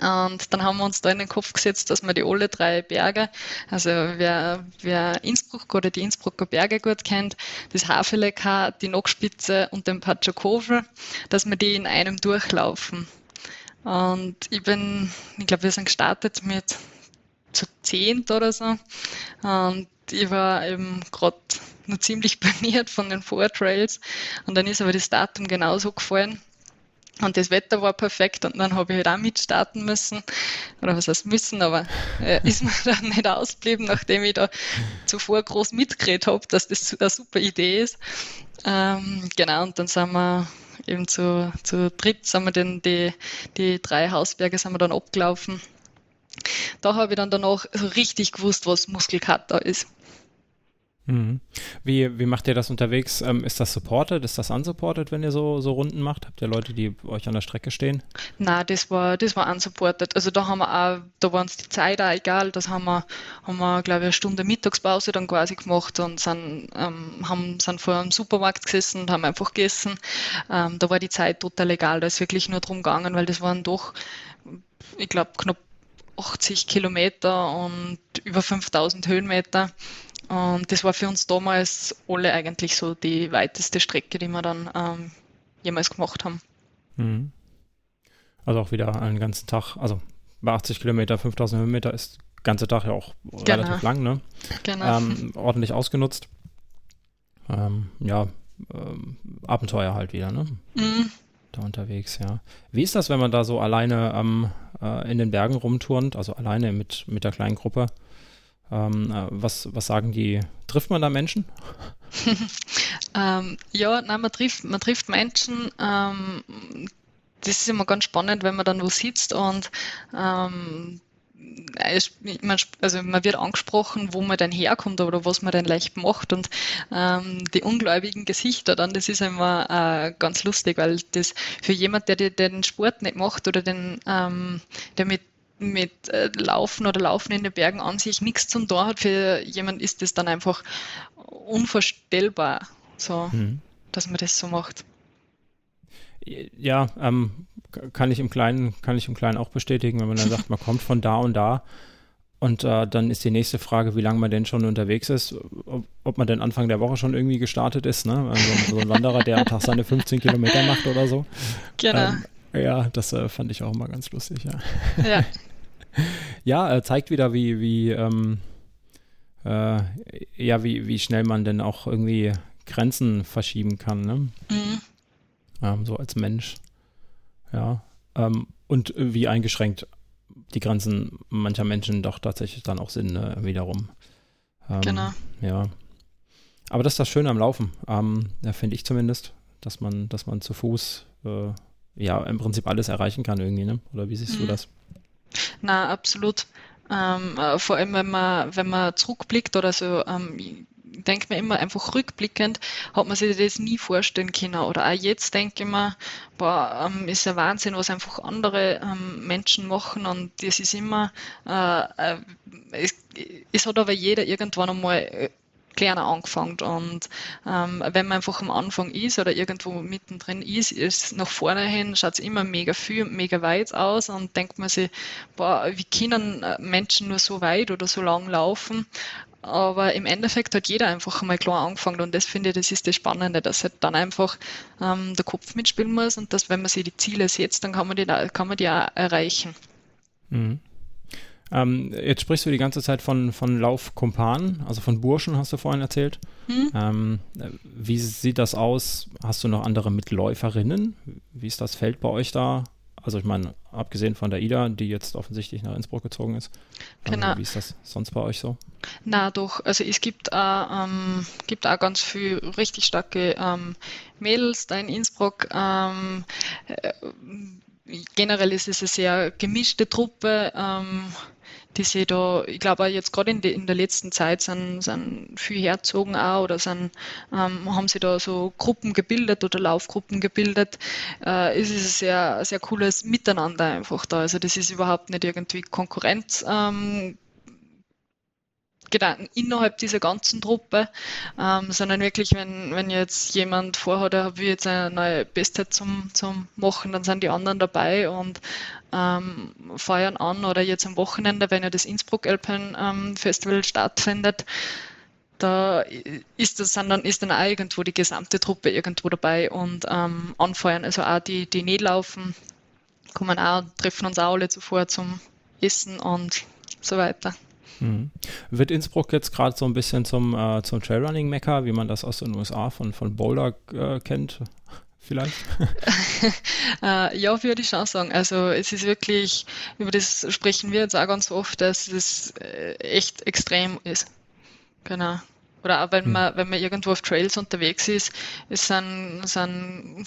Und dann haben wir uns da in den Kopf gesetzt, dass wir die alle drei Berge, also wer, wer Innsbruck oder die Innsbrucker Berge gut kennt, das Havelekar, die Nockspitze und den Patschakovel, dass wir die in einem durchlaufen. Und ich bin, ich glaube, wir sind gestartet mit zu zehnt oder so. Und ich war eben gerade nur ziemlich baniert von den Vortrails. Und dann ist aber das Datum genauso gefallen. Und das Wetter war perfekt und dann habe ich halt auch mitstarten müssen. Oder was heißt müssen, aber äh, ist mir dann nicht ausgeblieben, nachdem ich da zuvor groß mitgeredet habe, dass das eine super Idee ist. Ähm, genau, und dann sind wir eben zu, zu dritt, sind wir den, die, die drei Hausberge sind wir dann abgelaufen da habe ich dann danach so richtig gewusst, was Muskelkater ist. Mhm. Wie, wie macht ihr das unterwegs? Ähm, ist das supported? Ist das unsupported, wenn ihr so, so Runden macht? Habt ihr Leute, die euch an der Strecke stehen? Nein, das war, das war unsupported. Also da haben wir auch, da war uns die Zeit auch egal. Das haben wir, haben wir, glaube ich, eine Stunde Mittagspause dann quasi gemacht und sind, ähm, haben, sind vor einem Supermarkt gesessen und haben einfach gegessen. Ähm, da war die Zeit total egal. Da ist wirklich nur drum gegangen, weil das waren doch, ich glaube, knapp 80 Kilometer und über 5000 Höhenmeter. Und das war für uns damals alle eigentlich so die weiteste Strecke, die wir dann ähm, jemals gemacht haben. Mhm. Also auch wieder einen ganzen Tag, also bei 80 Kilometer, 5000 Höhenmeter ist der ganze Tag ja auch genau. relativ lang, ne? Genau. Ähm, ordentlich ausgenutzt. Ähm, ja, ähm, Abenteuer halt wieder, ne? Mhm da unterwegs, ja. Wie ist das, wenn man da so alleine ähm, äh, in den Bergen rumturnt, also alleine mit, mit der kleinen Gruppe? Ähm, äh, was, was sagen die? Trifft man da Menschen? ähm, ja, nein, man trifft, man trifft Menschen, ähm, das ist immer ganz spannend, wenn man dann wo sitzt und ähm, also man wird angesprochen, wo man denn herkommt oder was man denn leicht macht und ähm, die ungläubigen Gesichter dann, das ist immer äh, ganz lustig, weil das für jemand, der, der den Sport nicht macht oder den, ähm, der mit mit äh, Laufen oder Laufen in den Bergen an sich nichts zum tun hat, für jemand ist das dann einfach unvorstellbar, so, mhm. dass man das so macht. Ja, ähm, kann ich im Kleinen, kann ich im Kleinen auch bestätigen, wenn man dann sagt, man kommt von da und da. Und äh, dann ist die nächste Frage, wie lange man denn schon unterwegs ist, ob, ob, man denn Anfang der Woche schon irgendwie gestartet ist. Ne? Also so ein Wanderer, der am Tag seine 15 Kilometer macht oder so. Genau. Ähm, ja, das äh, fand ich auch immer ganz lustig, ja. Ja, ja äh, zeigt wieder, wie, wie, ähm, äh, ja, wie, wie schnell man denn auch irgendwie Grenzen verschieben kann, ne? Mhm. Ähm, so als Mensch. Ja. Ähm, und wie eingeschränkt die Grenzen mancher Menschen doch tatsächlich dann auch sind, ne, wiederum. Ähm, genau. Ja. Aber das ist das Schöne am Laufen, ähm, ja, finde ich zumindest, dass man, dass man zu Fuß äh, ja im Prinzip alles erreichen kann irgendwie, ne? Oder wie siehst mhm. du das? Na, absolut. Ähm, äh, vor allem, wenn man, wenn man zurückblickt oder so, ähm, denke mir immer einfach rückblickend, hat man sich das nie vorstellen können. Oder auch jetzt denke ich mir, boah, ähm, ist ja Wahnsinn, was einfach andere ähm, Menschen machen und das ist immer, äh, äh, es, es, hat aber jeder irgendwann einmal äh, kleiner angefangen und ähm, wenn man einfach am Anfang ist oder irgendwo mittendrin ist, ist nach vorne hin schaut es immer mega viel, mega weit aus und denkt man sich, boah, wie können äh, Menschen nur so weit oder so lang laufen aber im Endeffekt hat jeder einfach mal klar angefangen und das finde ich, das ist das Spannende, dass halt dann einfach ähm, der Kopf mitspielen muss und dass, wenn man sich die Ziele setzt, dann kann man die, kann man die auch erreichen. Mhm. Ähm, jetzt sprichst du die ganze Zeit von, von Laufkumpanen, also von Burschen, hast du vorhin erzählt. Mhm. Ähm, wie sieht das aus? Hast du noch andere Mitläuferinnen? Wie ist das Feld bei euch da also ich meine, abgesehen von der Ida, die jetzt offensichtlich nach Innsbruck gezogen ist. Ähm, genau. wie ist das sonst bei euch so? Na doch, also es gibt auch, ähm, gibt auch ganz viel richtig starke ähm, Mädels da in Innsbruck. Ähm, äh, generell ist es eine sehr gemischte Truppe. Ähm, die sich da, ich glaube jetzt gerade in, in, der letzten Zeit sind, sind viel herzogen auch oder sind, ähm, haben sie da so Gruppen gebildet oder Laufgruppen gebildet. Äh, es ist ein sehr, sehr cooles Miteinander einfach da. Also das ist überhaupt nicht irgendwie Konkurrenz. Ähm, Gedanken innerhalb dieser ganzen Truppe, ähm, sondern wirklich, wenn, wenn jetzt jemand vorhat, er will jetzt eine neue Bestzeit zum, zum Machen, dann sind die anderen dabei und ähm, feiern an oder jetzt am Wochenende, wenn ja das Innsbruck Alpine ähm, Festival stattfindet, da ist das dann ist dann auch irgendwo die gesamte Truppe irgendwo dabei und ähm, anfeuern. Also auch die, die nicht laufen, kommen auch, treffen uns auch alle zuvor zum Essen und so weiter. Mhm. Wird Innsbruck jetzt gerade so ein bisschen zum, äh, zum Trailrunning-Mecker, wie man das aus den USA von, von Boulder äh, kennt? Vielleicht? äh, ja, würde ich schon sagen. Also es ist wirklich, über das sprechen wir jetzt auch ganz oft, dass es äh, echt extrem ist. Genau. Oder auch wenn hm. man, wenn man irgendwo auf Trails unterwegs ist, es sind, sind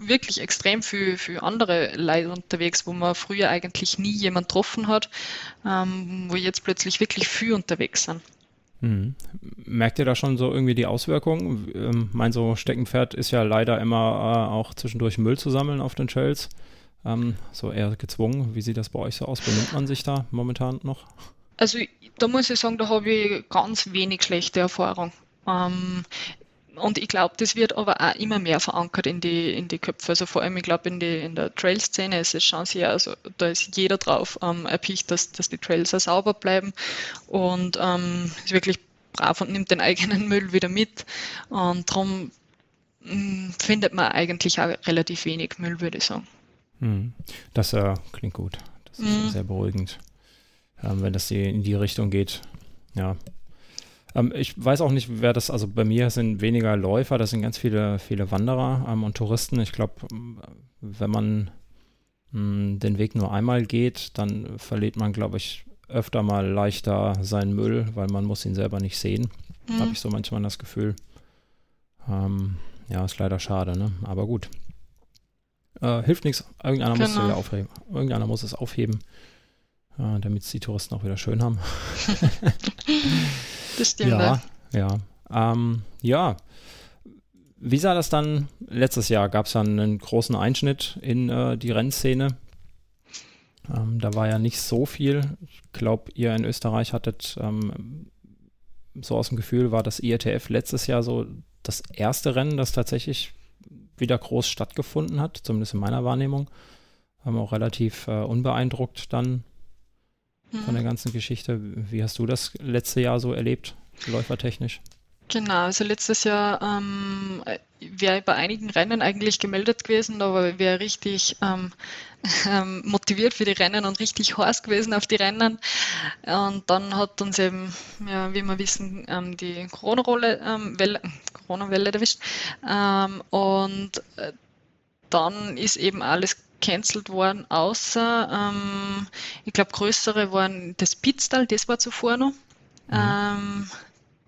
wirklich extrem viel, viel andere Leute unterwegs, wo man früher eigentlich nie jemand getroffen hat, ähm, wo jetzt plötzlich wirklich viel unterwegs sind. Hm. Merkt ihr da schon so irgendwie die Auswirkungen? Ähm, mein so Steckenpferd ist ja leider immer äh, auch zwischendurch Müll zu sammeln auf den Trails. Ähm, so eher gezwungen. Wie sieht das bei euch so aus? Benimmt man sich da momentan noch? Also da muss ich sagen, da habe ich ganz wenig schlechte Erfahrung. Ähm, und ich glaube, das wird aber auch immer mehr verankert in die, in die Köpfe. Also vor allem, ich glaube, in, in der Trail-Szene ist es schon sehr, also da ist jeder drauf ähm, erpicht, dass, dass die Trails auch sauber bleiben und ähm, ist wirklich brav und nimmt den eigenen Müll wieder mit. Und darum mm, findet man eigentlich auch relativ wenig Müll, würde ich sagen. Hm. Das äh, klingt gut. Das ist mhm. sehr beruhigend ähm, wenn das in die Richtung geht. Ja. Ähm, ich weiß auch nicht, wer das, also bei mir sind weniger Läufer, das sind ganz viele, viele Wanderer ähm, und Touristen. Ich glaube, wenn man mh, hm, den Weg nur einmal geht, dann verliert man, glaube ich, öfter mal leichter seinen Müll, weil man muss ihn selber nicht sehen. Mhm. Habe ich so manchmal das Gefühl. Ähm, ja, ist leider schade, ne? Aber gut. Äh, hilft nichts, irgendeiner genau. muss es wieder aufheben. Irgendeiner muss es aufheben, äh, damit es die Touristen auch wieder schön haben. das stimmt. Ja, ja. Ähm, ja. Wie sah das dann letztes Jahr? Gab es dann einen großen Einschnitt in äh, die Rennszene? Ähm, da war ja nicht so viel. Ich glaube, ihr in Österreich hattet ähm, so aus dem Gefühl, war das IETF letztes Jahr so das erste Rennen, das tatsächlich wieder groß stattgefunden hat, zumindest in meiner Wahrnehmung. Haben auch relativ äh, unbeeindruckt dann von der ganzen Geschichte. Wie hast du das letzte Jahr so erlebt, läufertechnisch? Genau, also letztes Jahr ähm, wäre bei einigen Rennen eigentlich gemeldet gewesen, aber wäre richtig ähm, ähm, motiviert für die Rennen und richtig heiß gewesen auf die Rennen. Und dann hat uns eben, ja, wie wir wissen, ähm, die Corona-Welle ähm, Corona erwischt. Ähm, und äh, dann ist eben alles cancelled worden, außer, ähm, ich glaube, größere waren das Pitztal, das war zuvor noch. Mhm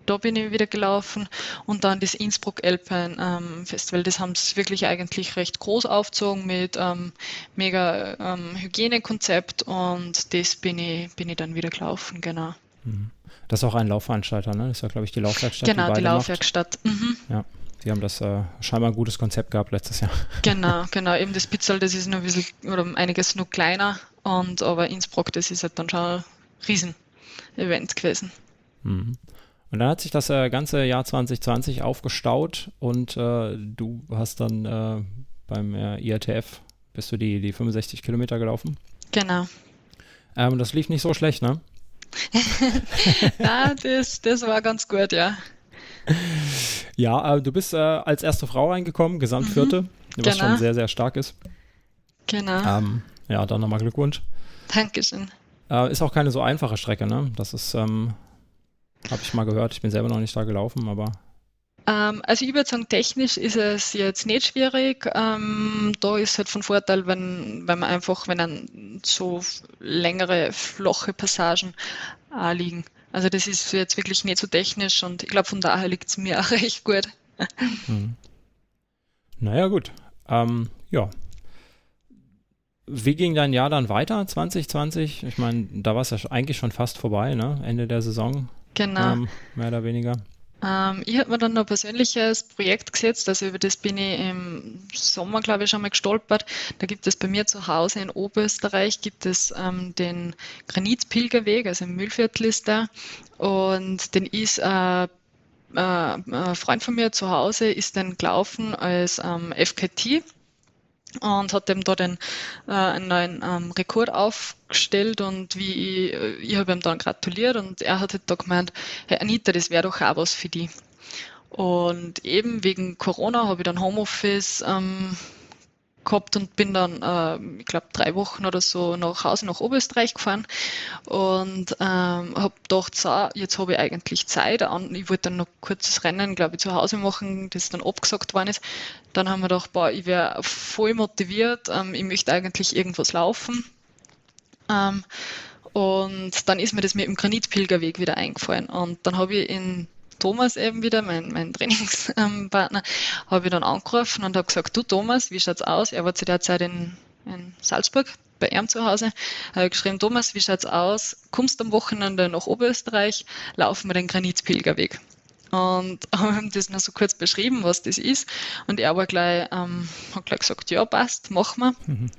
da bin ich wieder gelaufen und dann das Innsbruck Alpine ähm, Festival. Das haben sie wirklich eigentlich recht groß aufgezogen mit ähm, mega ähm, Hygienekonzept und das bin ich, bin ich dann wieder gelaufen, genau. Mhm. Das ist auch ein Laufveranstalter, ne? Das ist ja, glaube ich, die Laufwerkstatt. Genau, die, die Laufwerkstatt. Mhm. Ja. Die haben das äh, scheinbar ein gutes Konzept gehabt letztes Jahr. Genau, genau. Eben das Pizzal, das ist nur ein bisschen oder einiges nur kleiner und aber Innsbruck, das ist halt dann schon ein Riesen-Event gewesen. Mhm. Und dann hat sich das äh, ganze Jahr 2020 aufgestaut und äh, du hast dann äh, beim äh, IRTF, bist du die, die 65 Kilometer gelaufen? Genau. Ähm, das lief nicht so schlecht, ne? ja, das, das war ganz gut, ja. Ja, äh, du bist äh, als erste Frau reingekommen, Gesamtvierte, mhm, was genau. schon sehr, sehr stark ist. Genau. Ähm, ja, dann nochmal Glückwunsch. Dankeschön. ist auch keine so einfache Strecke, ne? Das ist ähm, habe ich mal gehört. Ich bin selber noch nicht da gelaufen, aber. Ähm, also ich würde sagen, technisch ist es jetzt nicht schwierig. Ähm, da ist halt von Vorteil, wenn, wenn man einfach, wenn dann so längere, flache Passagen äh, liegen. Also das ist jetzt wirklich nicht so technisch und ich glaube, von daher liegt es mir auch recht gut. Hm. Naja, gut. Ähm, ja. Wie ging dein Jahr dann weiter, 2020? Ich meine, da war es ja eigentlich schon fast vorbei, ne? Ende der Saison. Genau. Ähm, mehr oder weniger. Ähm, ich habe mir dann ein persönliches Projekt gesetzt, also über das bin ich im Sommer, glaube ich, schon mal gestolpert. Da gibt es bei mir zu Hause in Oberösterreich gibt es ähm, den Granitpilgerweg, also im Mühlviertel ist der. Und den ist äh, äh, ein Freund von mir zu Hause ist dann gelaufen als ähm, FKT und hat eben da den, äh, einen neuen ähm, Rekord aufgestellt und wie ich, ich habe ihm dann gratuliert und er hat halt da gemeint, hey Anita, das wäre doch auch was für die. Und eben wegen Corona habe ich dann Homeoffice ähm, gehabt und bin dann, äh, ich glaube, drei Wochen oder so nach Hause nach Oberösterreich gefahren und ähm, habe gedacht, so, jetzt habe ich eigentlich Zeit. Ich wollte dann noch kurzes Rennen, glaube ich, zu Hause machen, das dann abgesagt worden ist. Dann haben wir gedacht, boah, ich wäre voll motiviert, ähm, ich möchte eigentlich irgendwas laufen. Ähm, und dann ist mir das mit dem Granitpilgerweg wieder eingefallen. Und dann habe ich in Thomas eben wieder, mein, mein Trainingspartner, habe ich dann angerufen und habe gesagt, du Thomas, wie schaut's aus? Er war zu der Zeit in, in Salzburg bei ihm zu Hause, habe geschrieben, Thomas, wie schaut's aus? Kommst am Wochenende nach Oberösterreich, laufen wir den Granitpilgerweg. Und habe ihm das noch so kurz beschrieben, was das ist. Und er war gleich, ähm, hat gleich gesagt, ja, passt, machen wir. Mhm.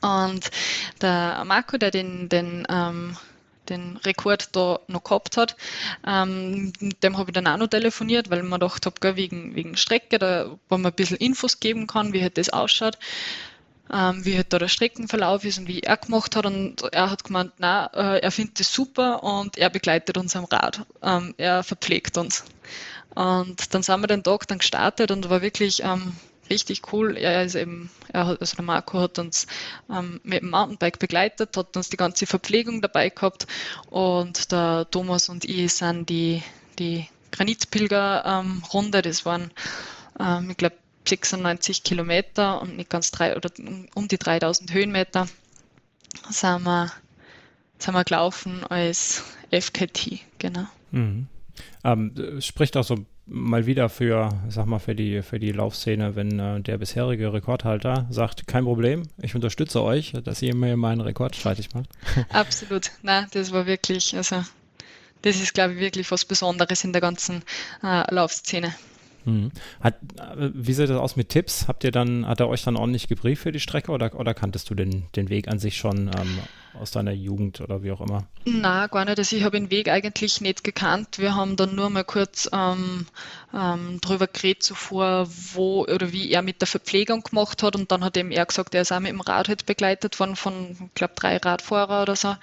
Und der Marco, der den, den ähm, den Rekord da noch gehabt hat. Ähm, dem habe ich dann auch noch telefoniert, weil man gedacht habe, wegen, wegen Strecke, da, wo man ein bisschen Infos geben kann, wie halt das ausschaut, ähm, wie halt da der Streckenverlauf ist und wie er gemacht hat. Und er hat gemeint, na, äh, er findet das super und er begleitet uns am Rad. Ähm, er verpflegt uns. Und dann sind wir den Tag dann gestartet und war wirklich ähm, richtig cool. Er ist eben, er hat, also der Marco hat uns ähm, mit dem Mountainbike begleitet, hat uns die ganze Verpflegung dabei gehabt und der Thomas und ich sind die, die Granitpilger-Runde, ähm, das waren, ähm, ich glaube, 96 Kilometer und nicht ganz drei oder um die 3000 Höhenmeter sind wir, sind wir gelaufen als FKT, genau. Mhm. Ähm, spricht auch so mal wieder für, sag mal, für die, für die Laufszene, wenn äh, der bisherige Rekordhalter sagt, kein Problem, ich unterstütze euch, dass ihr mir meinen Rekord streitig macht. Absolut. Na, das war wirklich, also das ist, glaube ich, wirklich was Besonderes in der ganzen äh, Laufszene. Mhm. Hat, äh, wie sieht das aus mit Tipps? Habt ihr dann, hat er euch dann ordentlich gebrieft für die Strecke oder, oder kanntest du den, den Weg an sich schon ähm, aus deiner Jugend oder wie auch immer? Na, gar nicht. Also ich habe den Weg eigentlich nicht gekannt. Wir haben dann nur mal kurz ähm, ähm, drüber geredet zuvor, wo oder wie er mit der Verpflegung gemacht hat. Und dann hat eben er gesagt, er ist auch mit dem Rad halt begleitet worden von, ich glaube, drei Radfahrer oder so.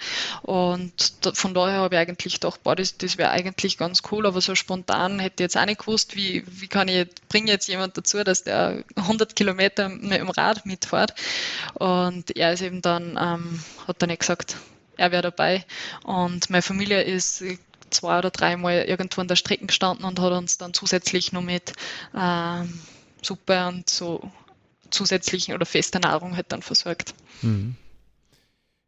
Und da, von daher habe ich eigentlich gedacht, boah, das, das wäre eigentlich ganz cool, aber so spontan hätte ich jetzt auch nicht gewusst, wie, wie kann ich, bringe jetzt jemand dazu, dass der 100 Kilometer mit dem Rad mitfährt. Und er ist eben dann, ähm, hat dann gesagt, er wäre dabei. Und meine Familie ist zwei oder dreimal irgendwo an der Strecke gestanden und hat uns dann zusätzlich noch mit ähm, Suppe und so zusätzlichen oder fester Nahrung halt dann versorgt. Mhm.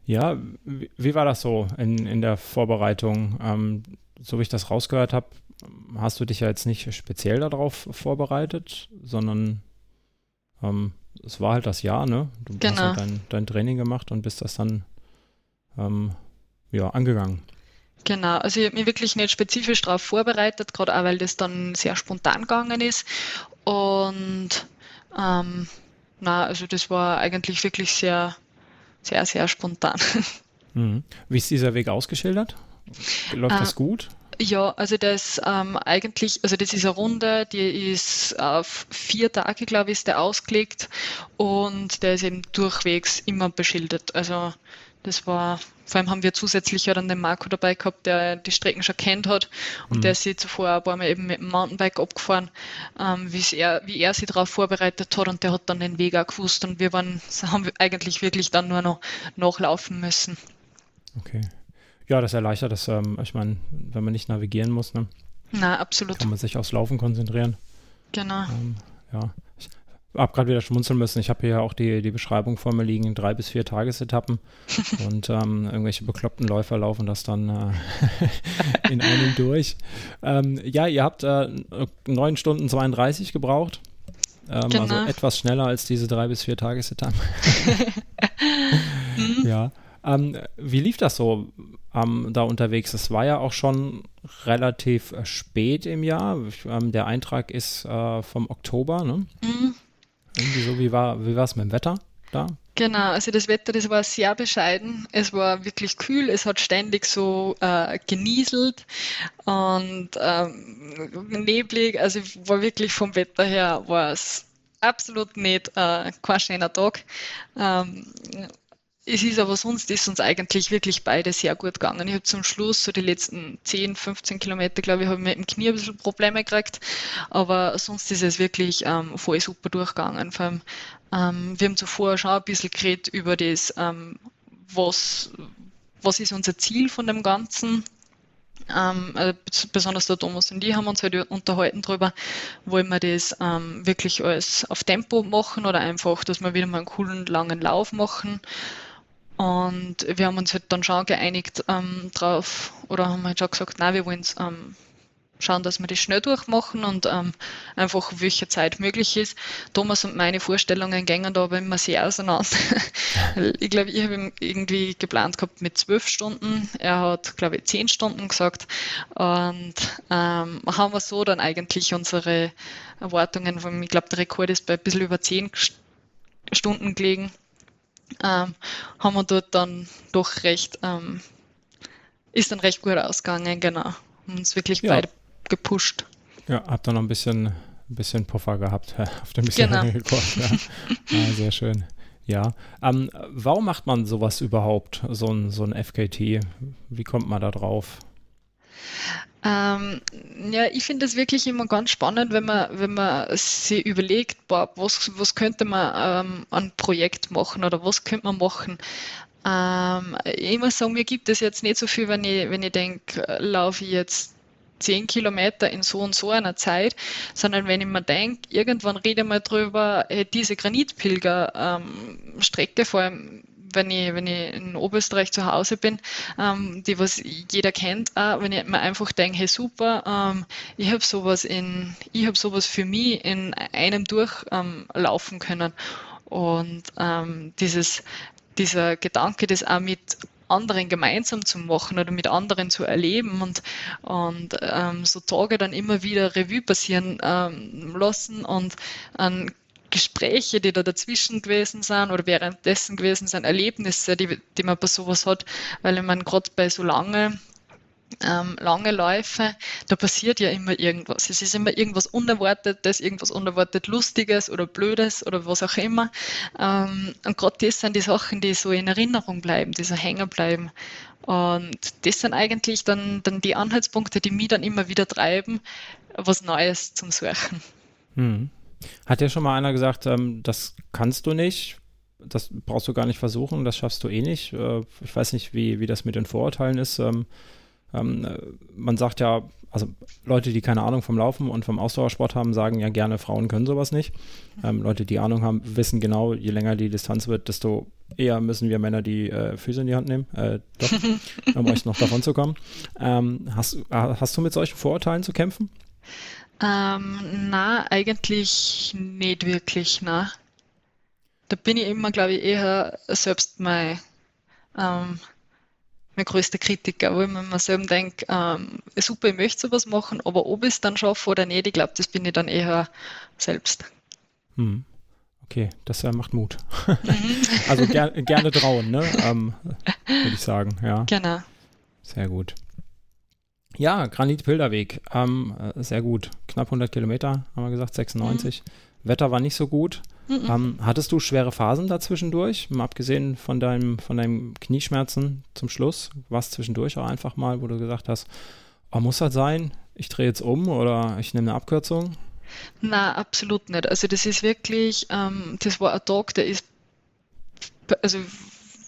Ja, wie, wie, war das so in, in der Vorbereitung? Ähm, so wie ich das rausgehört habe, hast du dich ja jetzt nicht speziell darauf vorbereitet, sondern ähm, es war halt das Jahr, ne? Du genau. hast halt dein, dein Training gemacht und bist das dann ähm, ja, angegangen. Genau, also ich habe mich wirklich nicht spezifisch darauf vorbereitet, gerade auch weil das dann sehr spontan gegangen ist. Und ähm, na, also das war eigentlich wirklich sehr, sehr, sehr spontan. Mhm. Wie ist dieser Weg ausgeschildert? Läuft äh, das gut? Ja, also das ähm, eigentlich, also das ist eine Runde, die ist auf vier Tage, glaube ich, ist der ausgelegt und der ist eben durchwegs immer beschildert. Also das war, vor allem haben wir zusätzlich ja dann den Marco dabei gehabt, der die Strecken schon kennt hat und mhm. der sich zuvor ein paar Mal eben mit dem Mountainbike abgefahren, ähm, er, wie er sich darauf vorbereitet hat und der hat dann den Weg auch gewusst und wir waren, haben eigentlich wirklich dann nur noch nachlaufen müssen. Okay. Ja, das erleichtert das, ähm, ich meine, wenn man nicht navigieren muss, ne? Na, absolut. Kann man sich aufs Laufen konzentrieren. Genau. Ähm, ja habe gerade wieder schmunzeln müssen. Ich habe hier auch die, die Beschreibung vor mir liegen, drei bis vier Tagesetappen und ähm, irgendwelche bekloppten Läufer laufen das dann äh, in einem durch. Ähm, ja, ihr habt äh, 9 Stunden 32 gebraucht. Ähm, also genau. Also etwas schneller als diese drei bis vier Tagesetappen. mhm. Ja. Ähm, wie lief das so ähm, da unterwegs? Es war ja auch schon relativ äh, spät im Jahr. Ähm, der Eintrag ist äh, vom Oktober, ne? Mhm. Irgendwie so, wie war wie es mit dem Wetter da? Genau, also das Wetter, das war sehr bescheiden. Es war wirklich kühl, es hat ständig so äh, genieselt und ähm, neblig. Also war wirklich vom Wetter her war es absolut nicht äh, kein schöner Tag. Ähm, es ist aber sonst ist uns eigentlich wirklich beide sehr gut gegangen. Ich habe zum Schluss so die letzten 10, 15 Kilometer, glaube ich, habe ich mit dem Knie ein bisschen Probleme gekriegt. Aber sonst ist es wirklich ähm, voll super durchgegangen. Vor allem, ähm, wir haben zuvor schon ein bisschen geredet über das, ähm, was, was ist unser Ziel von dem Ganzen. Ähm, also besonders der Thomas und ich haben uns halt unterhalten darüber, wollen wir das ähm, wirklich alles auf Tempo machen oder einfach, dass wir wieder mal einen coolen langen Lauf machen. Und wir haben uns halt dann schon geeinigt ähm, drauf, oder haben halt schon gesagt, nein, wir wollen ähm, schauen, dass wir das schnell durchmachen und ähm, einfach welche Zeit möglich ist. Thomas und meine Vorstellungen gingen da aber immer sehr auseinander. ich glaube, ich habe irgendwie geplant gehabt mit zwölf Stunden. Er hat, glaube ich, zehn Stunden gesagt. Und ähm, haben wir so dann eigentlich unsere Erwartungen, ich glaube, der Rekord ist bei ein bisschen über zehn Stunden gelegen ähm, haben wir dort dann doch recht, ähm, ist dann recht gut ausgegangen, genau. Haben uns wirklich ja. beide gepusht. Ja, habt dann noch ein bisschen, ein bisschen Puffer gehabt auf dem bisschen genau. Rekord. Ja. ah, sehr schön. Ja, ähm, warum macht man sowas überhaupt, so ein, so ein FKT? Wie kommt man da drauf? Ähm, ja, ich finde es wirklich immer ganz spannend, wenn man, wenn man sich überlegt, boah, was, was könnte man ähm, an Projekt machen oder was könnte man machen. Ähm, ich muss sagen, mir gibt es jetzt nicht so viel, wenn ich, wenn ich denke, laufe ich jetzt 10 Kilometer in so und so einer Zeit, sondern wenn ich mir denke, irgendwann rede ich mal drüber, diese Granitpilger-Strecke, ähm, vor allem wenn ich, wenn ich in Oberösterreich zu Hause bin, ähm, die was jeder kennt, auch, wenn ich mir einfach denke, hey super, ähm, ich habe sowas in, ich habe sowas für mich in einem durchlaufen ähm, können. Und ähm, dieses, dieser Gedanke, das auch mit anderen gemeinsam zu machen oder mit anderen zu erleben und, und ähm, so Tage dann immer wieder Revue passieren ähm, lassen und an Gespräche, die da dazwischen gewesen sind oder währenddessen gewesen sind, Erlebnisse, die, die man bei sowas hat, weil ich meine, gerade bei so lange ähm, lange Läufe, da passiert ja immer irgendwas. Es ist immer irgendwas Unerwartetes, irgendwas unerwartet Lustiges oder Blödes oder was auch immer. Ähm, und gerade das sind die Sachen, die so in Erinnerung bleiben, die so hängen bleiben. Und das sind eigentlich dann, dann die Anhaltspunkte, die mich dann immer wieder treiben, was Neues zum Suchen. Hm. Hat ja schon mal einer gesagt, ähm, das kannst du nicht, das brauchst du gar nicht versuchen, das schaffst du eh nicht. Äh, ich weiß nicht, wie, wie das mit den Vorurteilen ist. Ähm, ähm, man sagt ja, also Leute, die keine Ahnung vom Laufen und vom Ausdauersport haben, sagen ja gerne, Frauen können sowas nicht. Ähm, Leute, die Ahnung haben, wissen genau, je länger die Distanz wird, desto eher müssen wir Männer die äh, Füße in die Hand nehmen, äh, doch, um euch noch davon zu kommen. Ähm, hast, hast du mit solchen Vorurteilen zu kämpfen? Ähm, na, eigentlich nicht wirklich, na. Da bin ich immer, glaube ich, eher selbst mein ähm, mein größter Kritiker, wo ich mir selber denke, ähm, super, ich möchte sowas machen, aber ob ich es dann schaffe oder nicht, ich glaube, das bin ich dann eher selbst. Hm. Okay, das äh, macht Mut. Mhm. also ger gerne trauen, ne? Ähm, Würde ich sagen, ja. Genau. Sehr gut. Ja, Granit-Pilderweg, ähm, äh, sehr gut. Knapp 100 Kilometer, haben wir gesagt, 96. Mhm. Wetter war nicht so gut. Mhm. Ähm, hattest du schwere Phasen dazwischendurch? Mal abgesehen von deinem, von deinem Knieschmerzen zum Schluss, was zwischendurch auch einfach mal, wo du gesagt hast, oh, muss das sein? Ich drehe jetzt um oder ich nehme eine Abkürzung? Na, absolut nicht. Also das ist wirklich, ähm, das war ein Tag, der ist also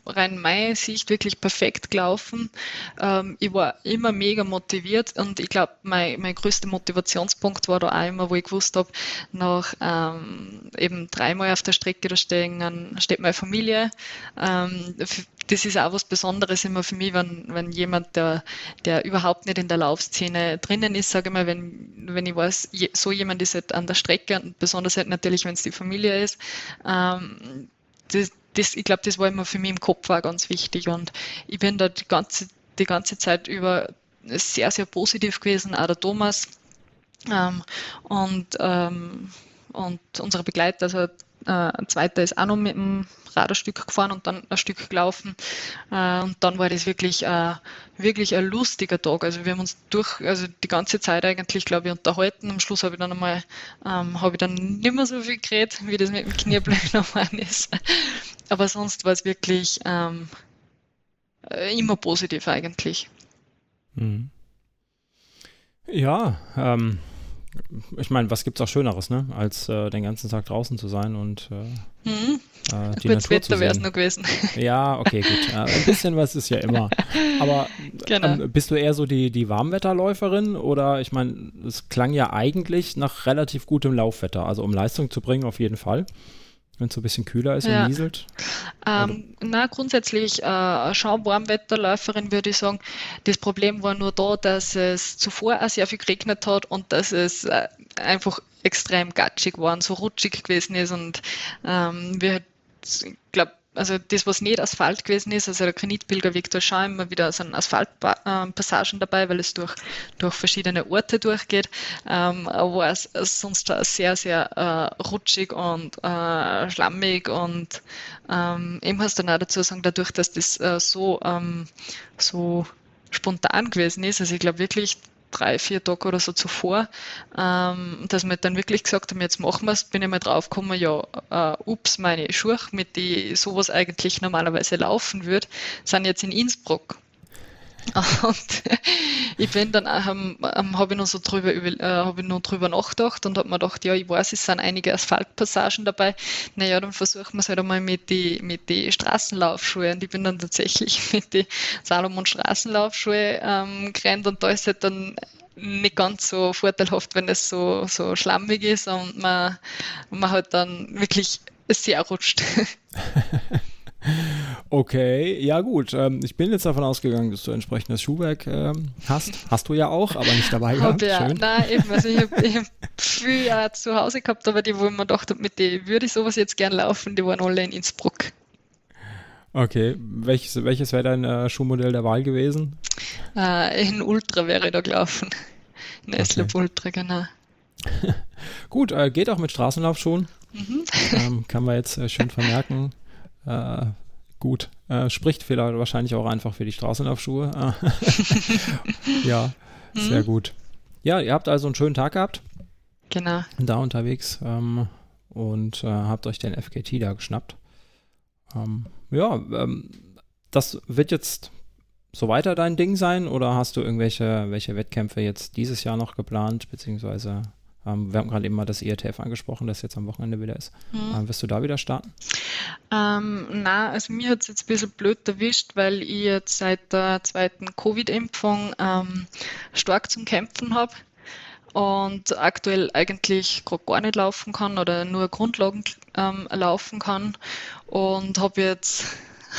rein meine Sicht wirklich perfekt gelaufen. Ähm, ich war immer mega motiviert und ich glaube, mein, mein größter Motivationspunkt war da auch immer, wo ich gewusst habe, nach ähm, eben dreimal auf der Strecke da stehen, steht meine Familie. Ähm, das ist auch was Besonderes immer für mich, wenn, wenn jemand, der, der überhaupt nicht in der Laufszene drinnen ist, sage ich mal, wenn, wenn ich weiß, so jemand ist halt an der Strecke und besonders halt natürlich, wenn es die Familie ist, ähm, das, das, ich glaube, das war immer für mich im Kopf auch ganz wichtig und ich bin da die ganze, die ganze Zeit über sehr, sehr positiv gewesen, auch der Thomas ähm, und, ähm, und unsere Begleiter, also ein zweiter ist auch noch mit dem Radarstück gefahren und dann ein Stück gelaufen. Äh, und dann war das wirklich, äh, wirklich ein lustiger Tag. Also wir haben uns durch, also die ganze Zeit eigentlich, glaube ich, unterhalten. Am Schluss habe ich dann einmal, ähm, habe ich dann nicht mehr so viel geredet, wie das mit dem Knieblech noch ist. Aber sonst war es wirklich ähm, äh, immer positiv eigentlich. Mhm. Ja, ähm, ich meine, was gibt es auch Schöneres, ne? als äh, den ganzen Tag draußen zu sein und äh, mhm. äh, die Natur Wetter wäre es noch gewesen. Ja, okay, gut. ein bisschen was ist ja immer. Aber genau. ähm, bist du eher so die, die Warmwetterläuferin oder ich meine, es klang ja eigentlich nach relativ gutem Laufwetter, also um Leistung zu bringen auf jeden Fall. Wenn es so ein bisschen kühler ist ja. und nieselt? Ähm, na, grundsätzlich äh, schon Warmwetterläuferin würde ich sagen. Das Problem war nur da, dass es zuvor auch sehr viel geregnet hat und dass es äh, einfach extrem gatschig war und so rutschig gewesen ist und ähm, wir, ich glaube, also das, was nicht Asphalt gewesen ist, also der Granitpilgerweg, da schon immer wieder sind Asphaltpassagen dabei, weil es durch, durch verschiedene Orte durchgeht, ähm, war es sonst sehr, sehr äh, rutschig und äh, schlammig und ähm, eben hast du dann auch dazu sagen, dadurch, dass das äh, so, ähm, so spontan gewesen ist, also ich glaube wirklich, drei, vier Tage oder so zuvor, ähm, dass wir dann wirklich gesagt haben, jetzt machen wir es, bin ich mal draufgekommen, ja, äh, ups, meine Schuhe, mit die sowas eigentlich normalerweise laufen würde, sind jetzt in Innsbruck. Und ich bin dann, ähm, habe ich noch so drüber, äh, habe ich noch drüber nachgedacht und habe mir gedacht, ja, ich weiß, es sind einige Asphaltpassagen dabei. Naja, dann versuchen wir es halt einmal mit den mit die Straßenlaufschuhen. Und ich bin dann tatsächlich mit den Salomon Straßenlaufschuhe ähm, gerannt und da ist halt dann nicht ganz so vorteilhaft, wenn es so, so schlammig ist und man, man halt dann wirklich sehr rutscht. Okay, ja gut. Ähm, ich bin jetzt davon ausgegangen, dass du entsprechendes Schuhwerk ähm, hast. Hast du ja auch, aber nicht dabei gehabt. Ja, Schön. nein, eben. Also ich habe hab viel ja, zu Hause gehabt, aber die, wo man dachte, mit denen würde ich sowas jetzt gern laufen, die waren alle in Innsbruck. Okay, welches, welches wäre dein äh, Schuhmodell der Wahl gewesen? Äh, in Ultra wäre ich da gelaufen. In Eslab okay. Ultra, genau. Gut, äh, geht auch mit Straßenlaufschuhen. Mhm. Ähm, kann man jetzt äh, schön vermerken. Äh, gut. Äh, spricht vielleicht wahrscheinlich auch einfach für die Straßenlaufschuhe. ja, mhm. sehr gut. Ja, ihr habt also einen schönen Tag gehabt. Genau. Da unterwegs ähm, und äh, habt euch den FKT da geschnappt. Ähm, ja, ähm, das wird jetzt so weiter dein Ding sein oder hast du irgendwelche welche Wettkämpfe jetzt dieses Jahr noch geplant, beziehungsweise ähm, wir haben gerade eben mal das IRTF angesprochen, das jetzt am Wochenende wieder ist. Mhm. Ähm, wirst du da wieder starten? Ähm, na, also mir hat es jetzt ein bisschen blöd erwischt, weil ich jetzt seit der zweiten Covid-Impfung ähm, stark zum Kämpfen habe und aktuell eigentlich gar nicht laufen kann oder nur Grundlagen ähm, laufen kann und habe jetzt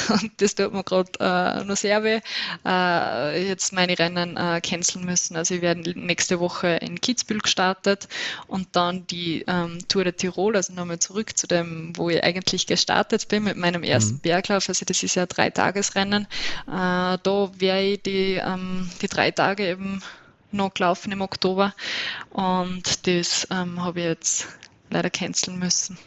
und das tut mir gerade äh, noch sehr weh, äh, jetzt meine Rennen äh, canceln müssen. Also ich werde nächste Woche in Kitzbühel gestartet und dann die ähm, Tour de Tirol, also nochmal zurück zu dem, wo ich eigentlich gestartet bin mit meinem ersten mhm. Berglauf. Also das ist ja drei Tagesrennen. Äh, da werde ich die, ähm, die drei Tage eben noch gelaufen im Oktober und das ähm, habe ich jetzt leider canceln müssen.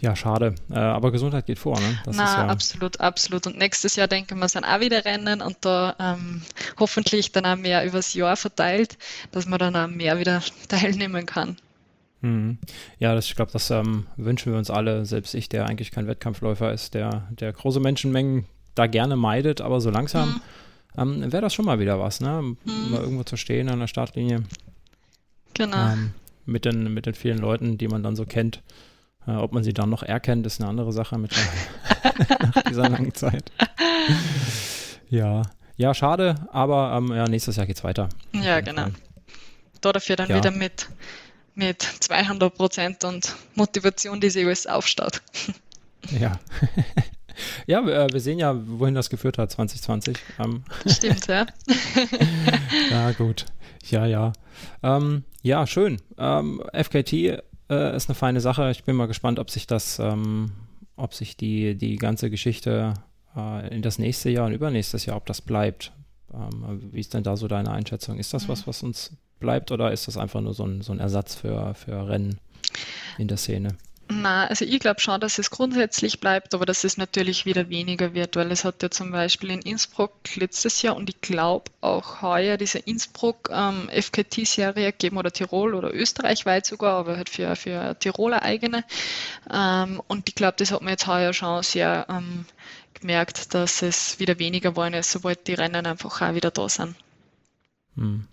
Ja, schade. Äh, aber Gesundheit geht vor, ne? Das Na, ja absolut, absolut. Und nächstes Jahr denken wir, sind auch wieder Rennen und da ähm, hoffentlich dann auch mehr übers Jahr verteilt, dass man dann auch mehr wieder teilnehmen kann. Mhm. Ja, das, ich glaube, das ähm, wünschen wir uns alle, selbst ich, der eigentlich kein Wettkampfläufer ist, der, der große Menschenmengen da gerne meidet, aber so langsam mhm. ähm, wäre das schon mal wieder was, ne? Mhm. Mal irgendwo zu stehen an der Startlinie. Genau. Ähm, mit, den, mit den vielen Leuten, die man dann so kennt. Äh, ob man sie dann noch erkennt, ist eine andere Sache mit nach dieser langen Zeit. ja, ja, schade, aber ähm, ja, nächstes Jahr geht's weiter. Ja, genau. Da dafür dann ja. wieder mit, mit 200 Prozent und Motivation, die sich alles aufstaut. ja. Ja, wir, äh, wir, sehen ja, wohin das geführt hat, 2020. Ähm. Stimmt, ja. ja, gut. Ja, ja. Ähm, ja, schön. Ähm, FKT äh, ist eine feine Sache. Ich bin mal gespannt, ob sich das, ähm, ob sich die, die ganze Geschichte äh, in das nächste Jahr und übernächstes Jahr, ob das bleibt. Ähm, wie ist denn da so deine Einschätzung? Ist das mhm. was, was uns bleibt oder ist das einfach nur so ein, so ein Ersatz für, für Rennen in der Szene? Na, also ich glaube schon, dass es grundsätzlich bleibt, aber dass es natürlich wieder weniger wird, weil es hat ja zum Beispiel in Innsbruck letztes Jahr und ich glaube auch heuer diese Innsbruck ähm, FKT-Serie gegeben oder Tirol oder Österreich weit sogar, aber halt für, für Tiroler eigene. Ähm, und ich glaube, das hat man jetzt heuer schon sehr ähm, gemerkt, dass es wieder weniger geworden ist, sobald die Rennen einfach auch wieder da sind. Hm.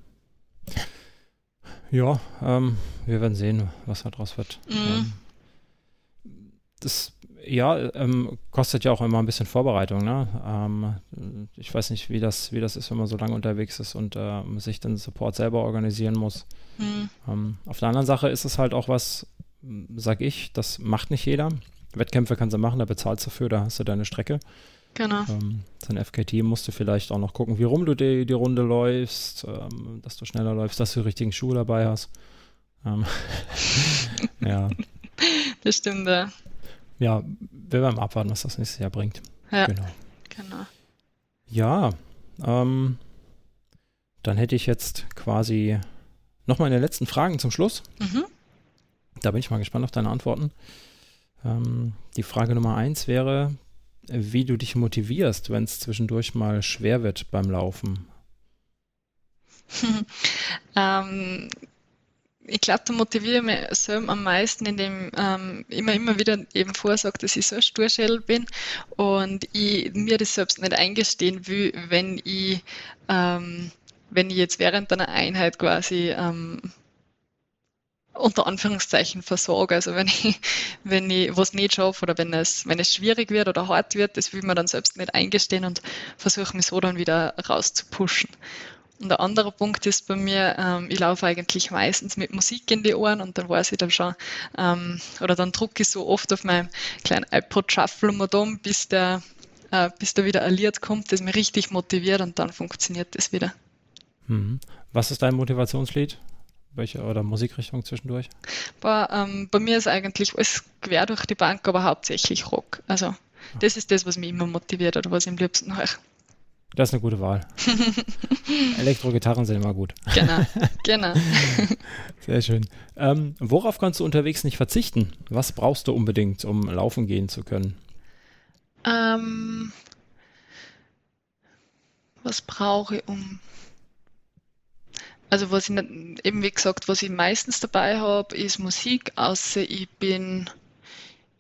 Ja, ähm, wir werden sehen, was da draus wird. Mhm. Das ja, ähm, kostet ja auch immer ein bisschen Vorbereitung. Ne? Ähm, ich weiß nicht, wie das, wie das ist, wenn man so lange unterwegs ist und äh, sich den Support selber organisieren muss. Mhm. Ähm, auf der anderen Seite ist es halt auch was, sag ich, das macht nicht jeder. Wettkämpfe kannst du machen, da bezahlst du dafür, da hast du deine Strecke. Genau. Ähm, sein FKT musst du vielleicht auch noch gucken, wie rum du die, die Runde läufst, ähm, dass du schneller läufst, dass du die richtigen Schuhe dabei hast. Ähm, ja. Das stimmt, ja ja, wir werden abwarten, was das nächste Jahr bringt. Ja, genau. genau. Ja, ähm, dann hätte ich jetzt quasi noch meine letzten Fragen zum Schluss. Mhm. Da bin ich mal gespannt auf deine Antworten. Ähm, die Frage Nummer eins wäre, wie du dich motivierst, wenn es zwischendurch mal schwer wird beim Laufen. ähm, ich glaube, da motiviere ich mich selber am meisten, indem ähm, ich immer, immer wieder eben vorsage, dass ich so ein Sturschädel bin und ich mir das selbst nicht eingestehen will, wenn ich, ähm, wenn ich jetzt während einer Einheit quasi ähm, unter Anführungszeichen versorge. Also wenn ich, wenn ich was nicht schaffe oder wenn es, wenn es schwierig wird oder hart wird, das will man dann selbst nicht eingestehen und versuche mich so dann wieder rauszupushen. Und der andere Punkt ist bei mir, ähm, ich laufe eigentlich meistens mit Musik in die Ohren und dann weiß ich dann schon, ähm, oder dann drucke ich so oft auf meinem kleinen iPod Shuffle mal um, bis der, äh, bis da wieder ein Lied kommt, das mich richtig motiviert und dann funktioniert das wieder. Mhm. Was ist dein Motivationslied? Welche oder Musikrichtung zwischendurch? Aber, ähm, bei mir ist eigentlich alles quer durch die Bank, aber hauptsächlich Rock. Also das ist das, was mich immer motiviert oder was ich am liebsten höre. Das ist eine gute Wahl. Elektro-Gitarren sind immer gut. Genau, genau. Sehr schön. Ähm, worauf kannst du unterwegs nicht verzichten? Was brauchst du unbedingt, um laufen gehen zu können? Ähm, was brauche ich, um. Also, was ich nicht, eben wie gesagt, was ich meistens dabei habe, ist Musik, außer ich bin,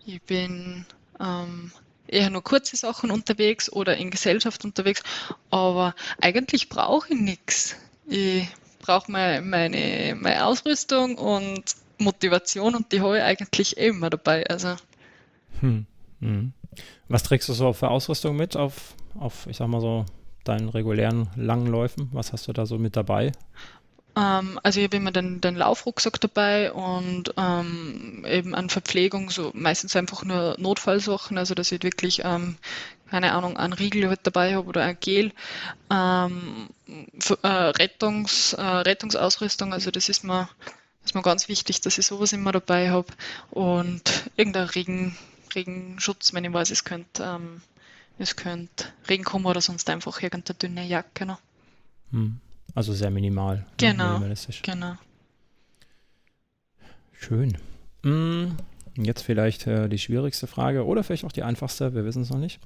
ich bin ähm, eher nur kurze Sachen unterwegs oder in Gesellschaft unterwegs, aber eigentlich brauche ich nichts. Ich brauche meine, meine, meine Ausrüstung und Motivation und die habe ich eigentlich eh immer dabei. Also. Hm. Hm. Was trägst du so für Ausrüstung mit auf, auf, ich sag mal so, deinen regulären langen Läufen? Was hast du da so mit dabei? Ähm, also ich habe immer den, den Laufrucksack dabei und ähm, eben an Verpflegung, so meistens einfach nur Notfallsachen, also dass ich wirklich, ähm, keine Ahnung, einen Riegel halt dabei habe oder ein Gel. Ähm, äh, Rettungs, äh, Rettungsausrüstung, also das ist mir, ist mir ganz wichtig, dass ich sowas immer dabei habe und irgendein Regen, Regenschutz, wenn ich weiß, es könnte, ähm, es könnte Regen kommen oder sonst einfach irgendeine dünne Jacke noch. Hm. Also sehr minimal. Genau. Genau. Schön. Hm, jetzt vielleicht äh, die schwierigste Frage oder vielleicht auch die einfachste, wir wissen es noch nicht.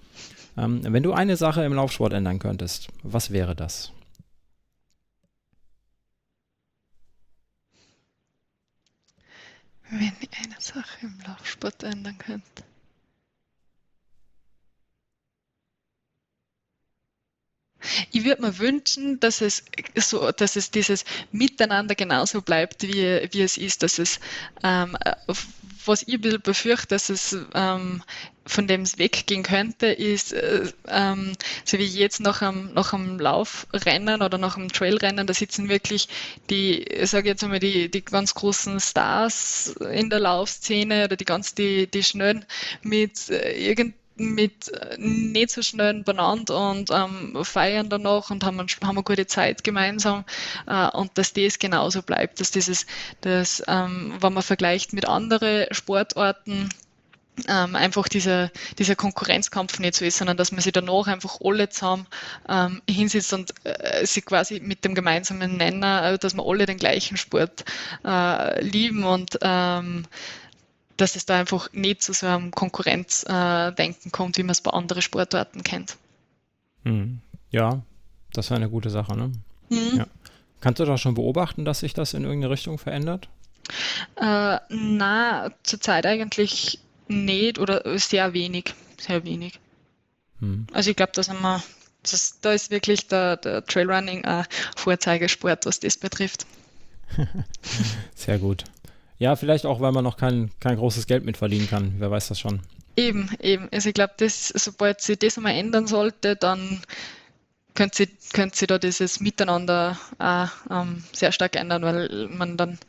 Ähm, wenn du eine Sache im Laufsport ändern könntest, was wäre das? Wenn ich eine Sache im Laufsport ändern könnte. Ich würde mir wünschen, dass es so, dass es dieses Miteinander genauso bleibt, wie, wie es ist, dass es, ähm, was ich ein bisschen befürchte, dass es ähm, von dem es weggehen könnte, ist, äh, ähm, so wie jetzt nach einem, nach einem Laufrennen oder nach einem Trailrennen, da sitzen wirklich die, sage jetzt einmal, die, die ganz großen Stars in der Laufszene oder die ganz, die, die schnellen mit äh, irgend mit äh, nicht so schnell benannt und ähm, feiern danach und haben, haben eine gute Zeit gemeinsam. Äh, und dass das genauso bleibt, dass dieses, dass, ähm, wenn man vergleicht mit anderen Sportarten, ähm, einfach dieser, dieser Konkurrenzkampf nicht so ist, sondern dass man sich danach einfach alle zusammen ähm, hinsetzt und äh, sich quasi mit dem gemeinsamen Nenner, äh, dass wir alle den gleichen Sport äh, lieben und ähm, dass es da einfach nicht zu so einem Konkurrenzdenken kommt, wie man es bei anderen Sportarten kennt. Hm. Ja, das wäre eine gute Sache. Ne? Mhm. Ja. Kannst du da schon beobachten, dass sich das in irgendeine Richtung verändert? Äh, na, zurzeit eigentlich nicht oder sehr wenig. Sehr wenig. Hm. Also ich glaube, da sind wir, das, da ist wirklich der, der Trailrunning ein Vorzeigesport, was das betrifft. sehr gut. Ja, vielleicht auch, weil man noch kein, kein großes Geld mit verdienen kann. Wer weiß das schon. Eben, eben. Also ich glaube, sobald sich das einmal ändern sollte, dann könnte sie, könnte sie da dieses Miteinander auch ähm, sehr stark ändern, weil man dann,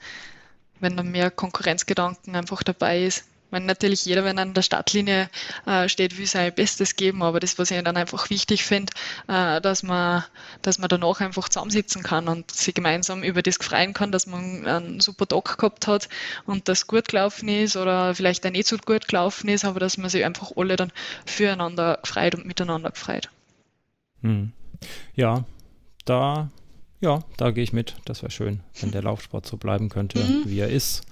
wenn dann mehr Konkurrenzgedanken einfach dabei ist, meine, natürlich jeder, wenn er an der Startlinie äh, steht, will sein Bestes geben, aber das, was ich dann einfach wichtig finde, äh, dass man, dass man danach einfach zusammensitzen kann und sich gemeinsam über das freuen kann, dass man einen super Tag gehabt hat und das gut gelaufen ist oder vielleicht auch nicht so gut gelaufen ist, aber dass man sich einfach alle dann füreinander freut und miteinander freut. Hm. Ja, da ja, da gehe ich mit. Das wäre schön, wenn der Laufsport so bleiben könnte, mhm. wie er ist.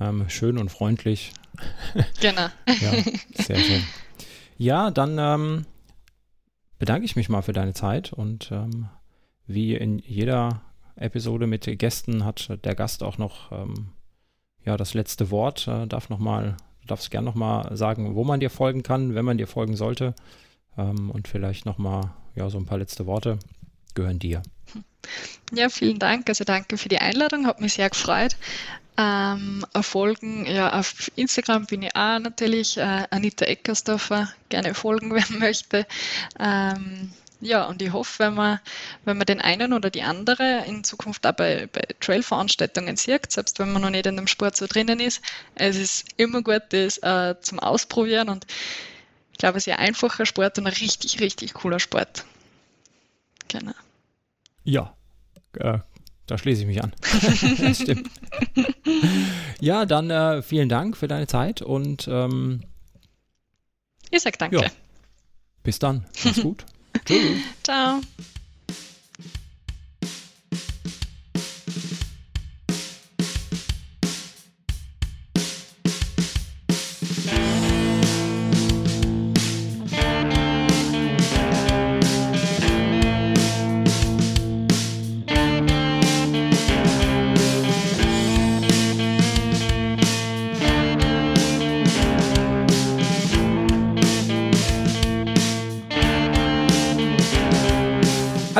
Ähm, schön und freundlich, Genau. ja, sehr schön. Ja, dann ähm, bedanke ich mich mal für deine Zeit und ähm, wie in jeder Episode mit Gästen hat der Gast auch noch ähm, ja, das letzte Wort. Äh, darf noch mal, du darfst gerne noch mal sagen, wo man dir folgen kann, wenn man dir folgen sollte. Ähm, und vielleicht noch mal ja, so ein paar letzte Worte gehören dir. Ja, vielen Dank. Also danke für die Einladung, hat mich sehr gefreut. Ähm, folgen, ja, auf Instagram bin ich auch natürlich, äh, Anita Eckersdorfer, gerne folgen, wer möchte. Ähm, ja, und ich hoffe, wenn man, wenn man den einen oder die andere in Zukunft auch bei, bei Trail-Veranstaltungen sieht, selbst wenn man noch nicht in dem Sport so drinnen ist, es ist immer gut, das äh, zum Ausprobieren und ich glaube, es ist ein einfacher Sport und ein richtig, richtig cooler Sport. Genau. Ja, äh, da schließe ich mich an. das stimmt. ja, dann äh, vielen Dank für deine Zeit und ähm, ich sag danke. Ja. Bis dann. Mach's gut. Tschüss. Ciao.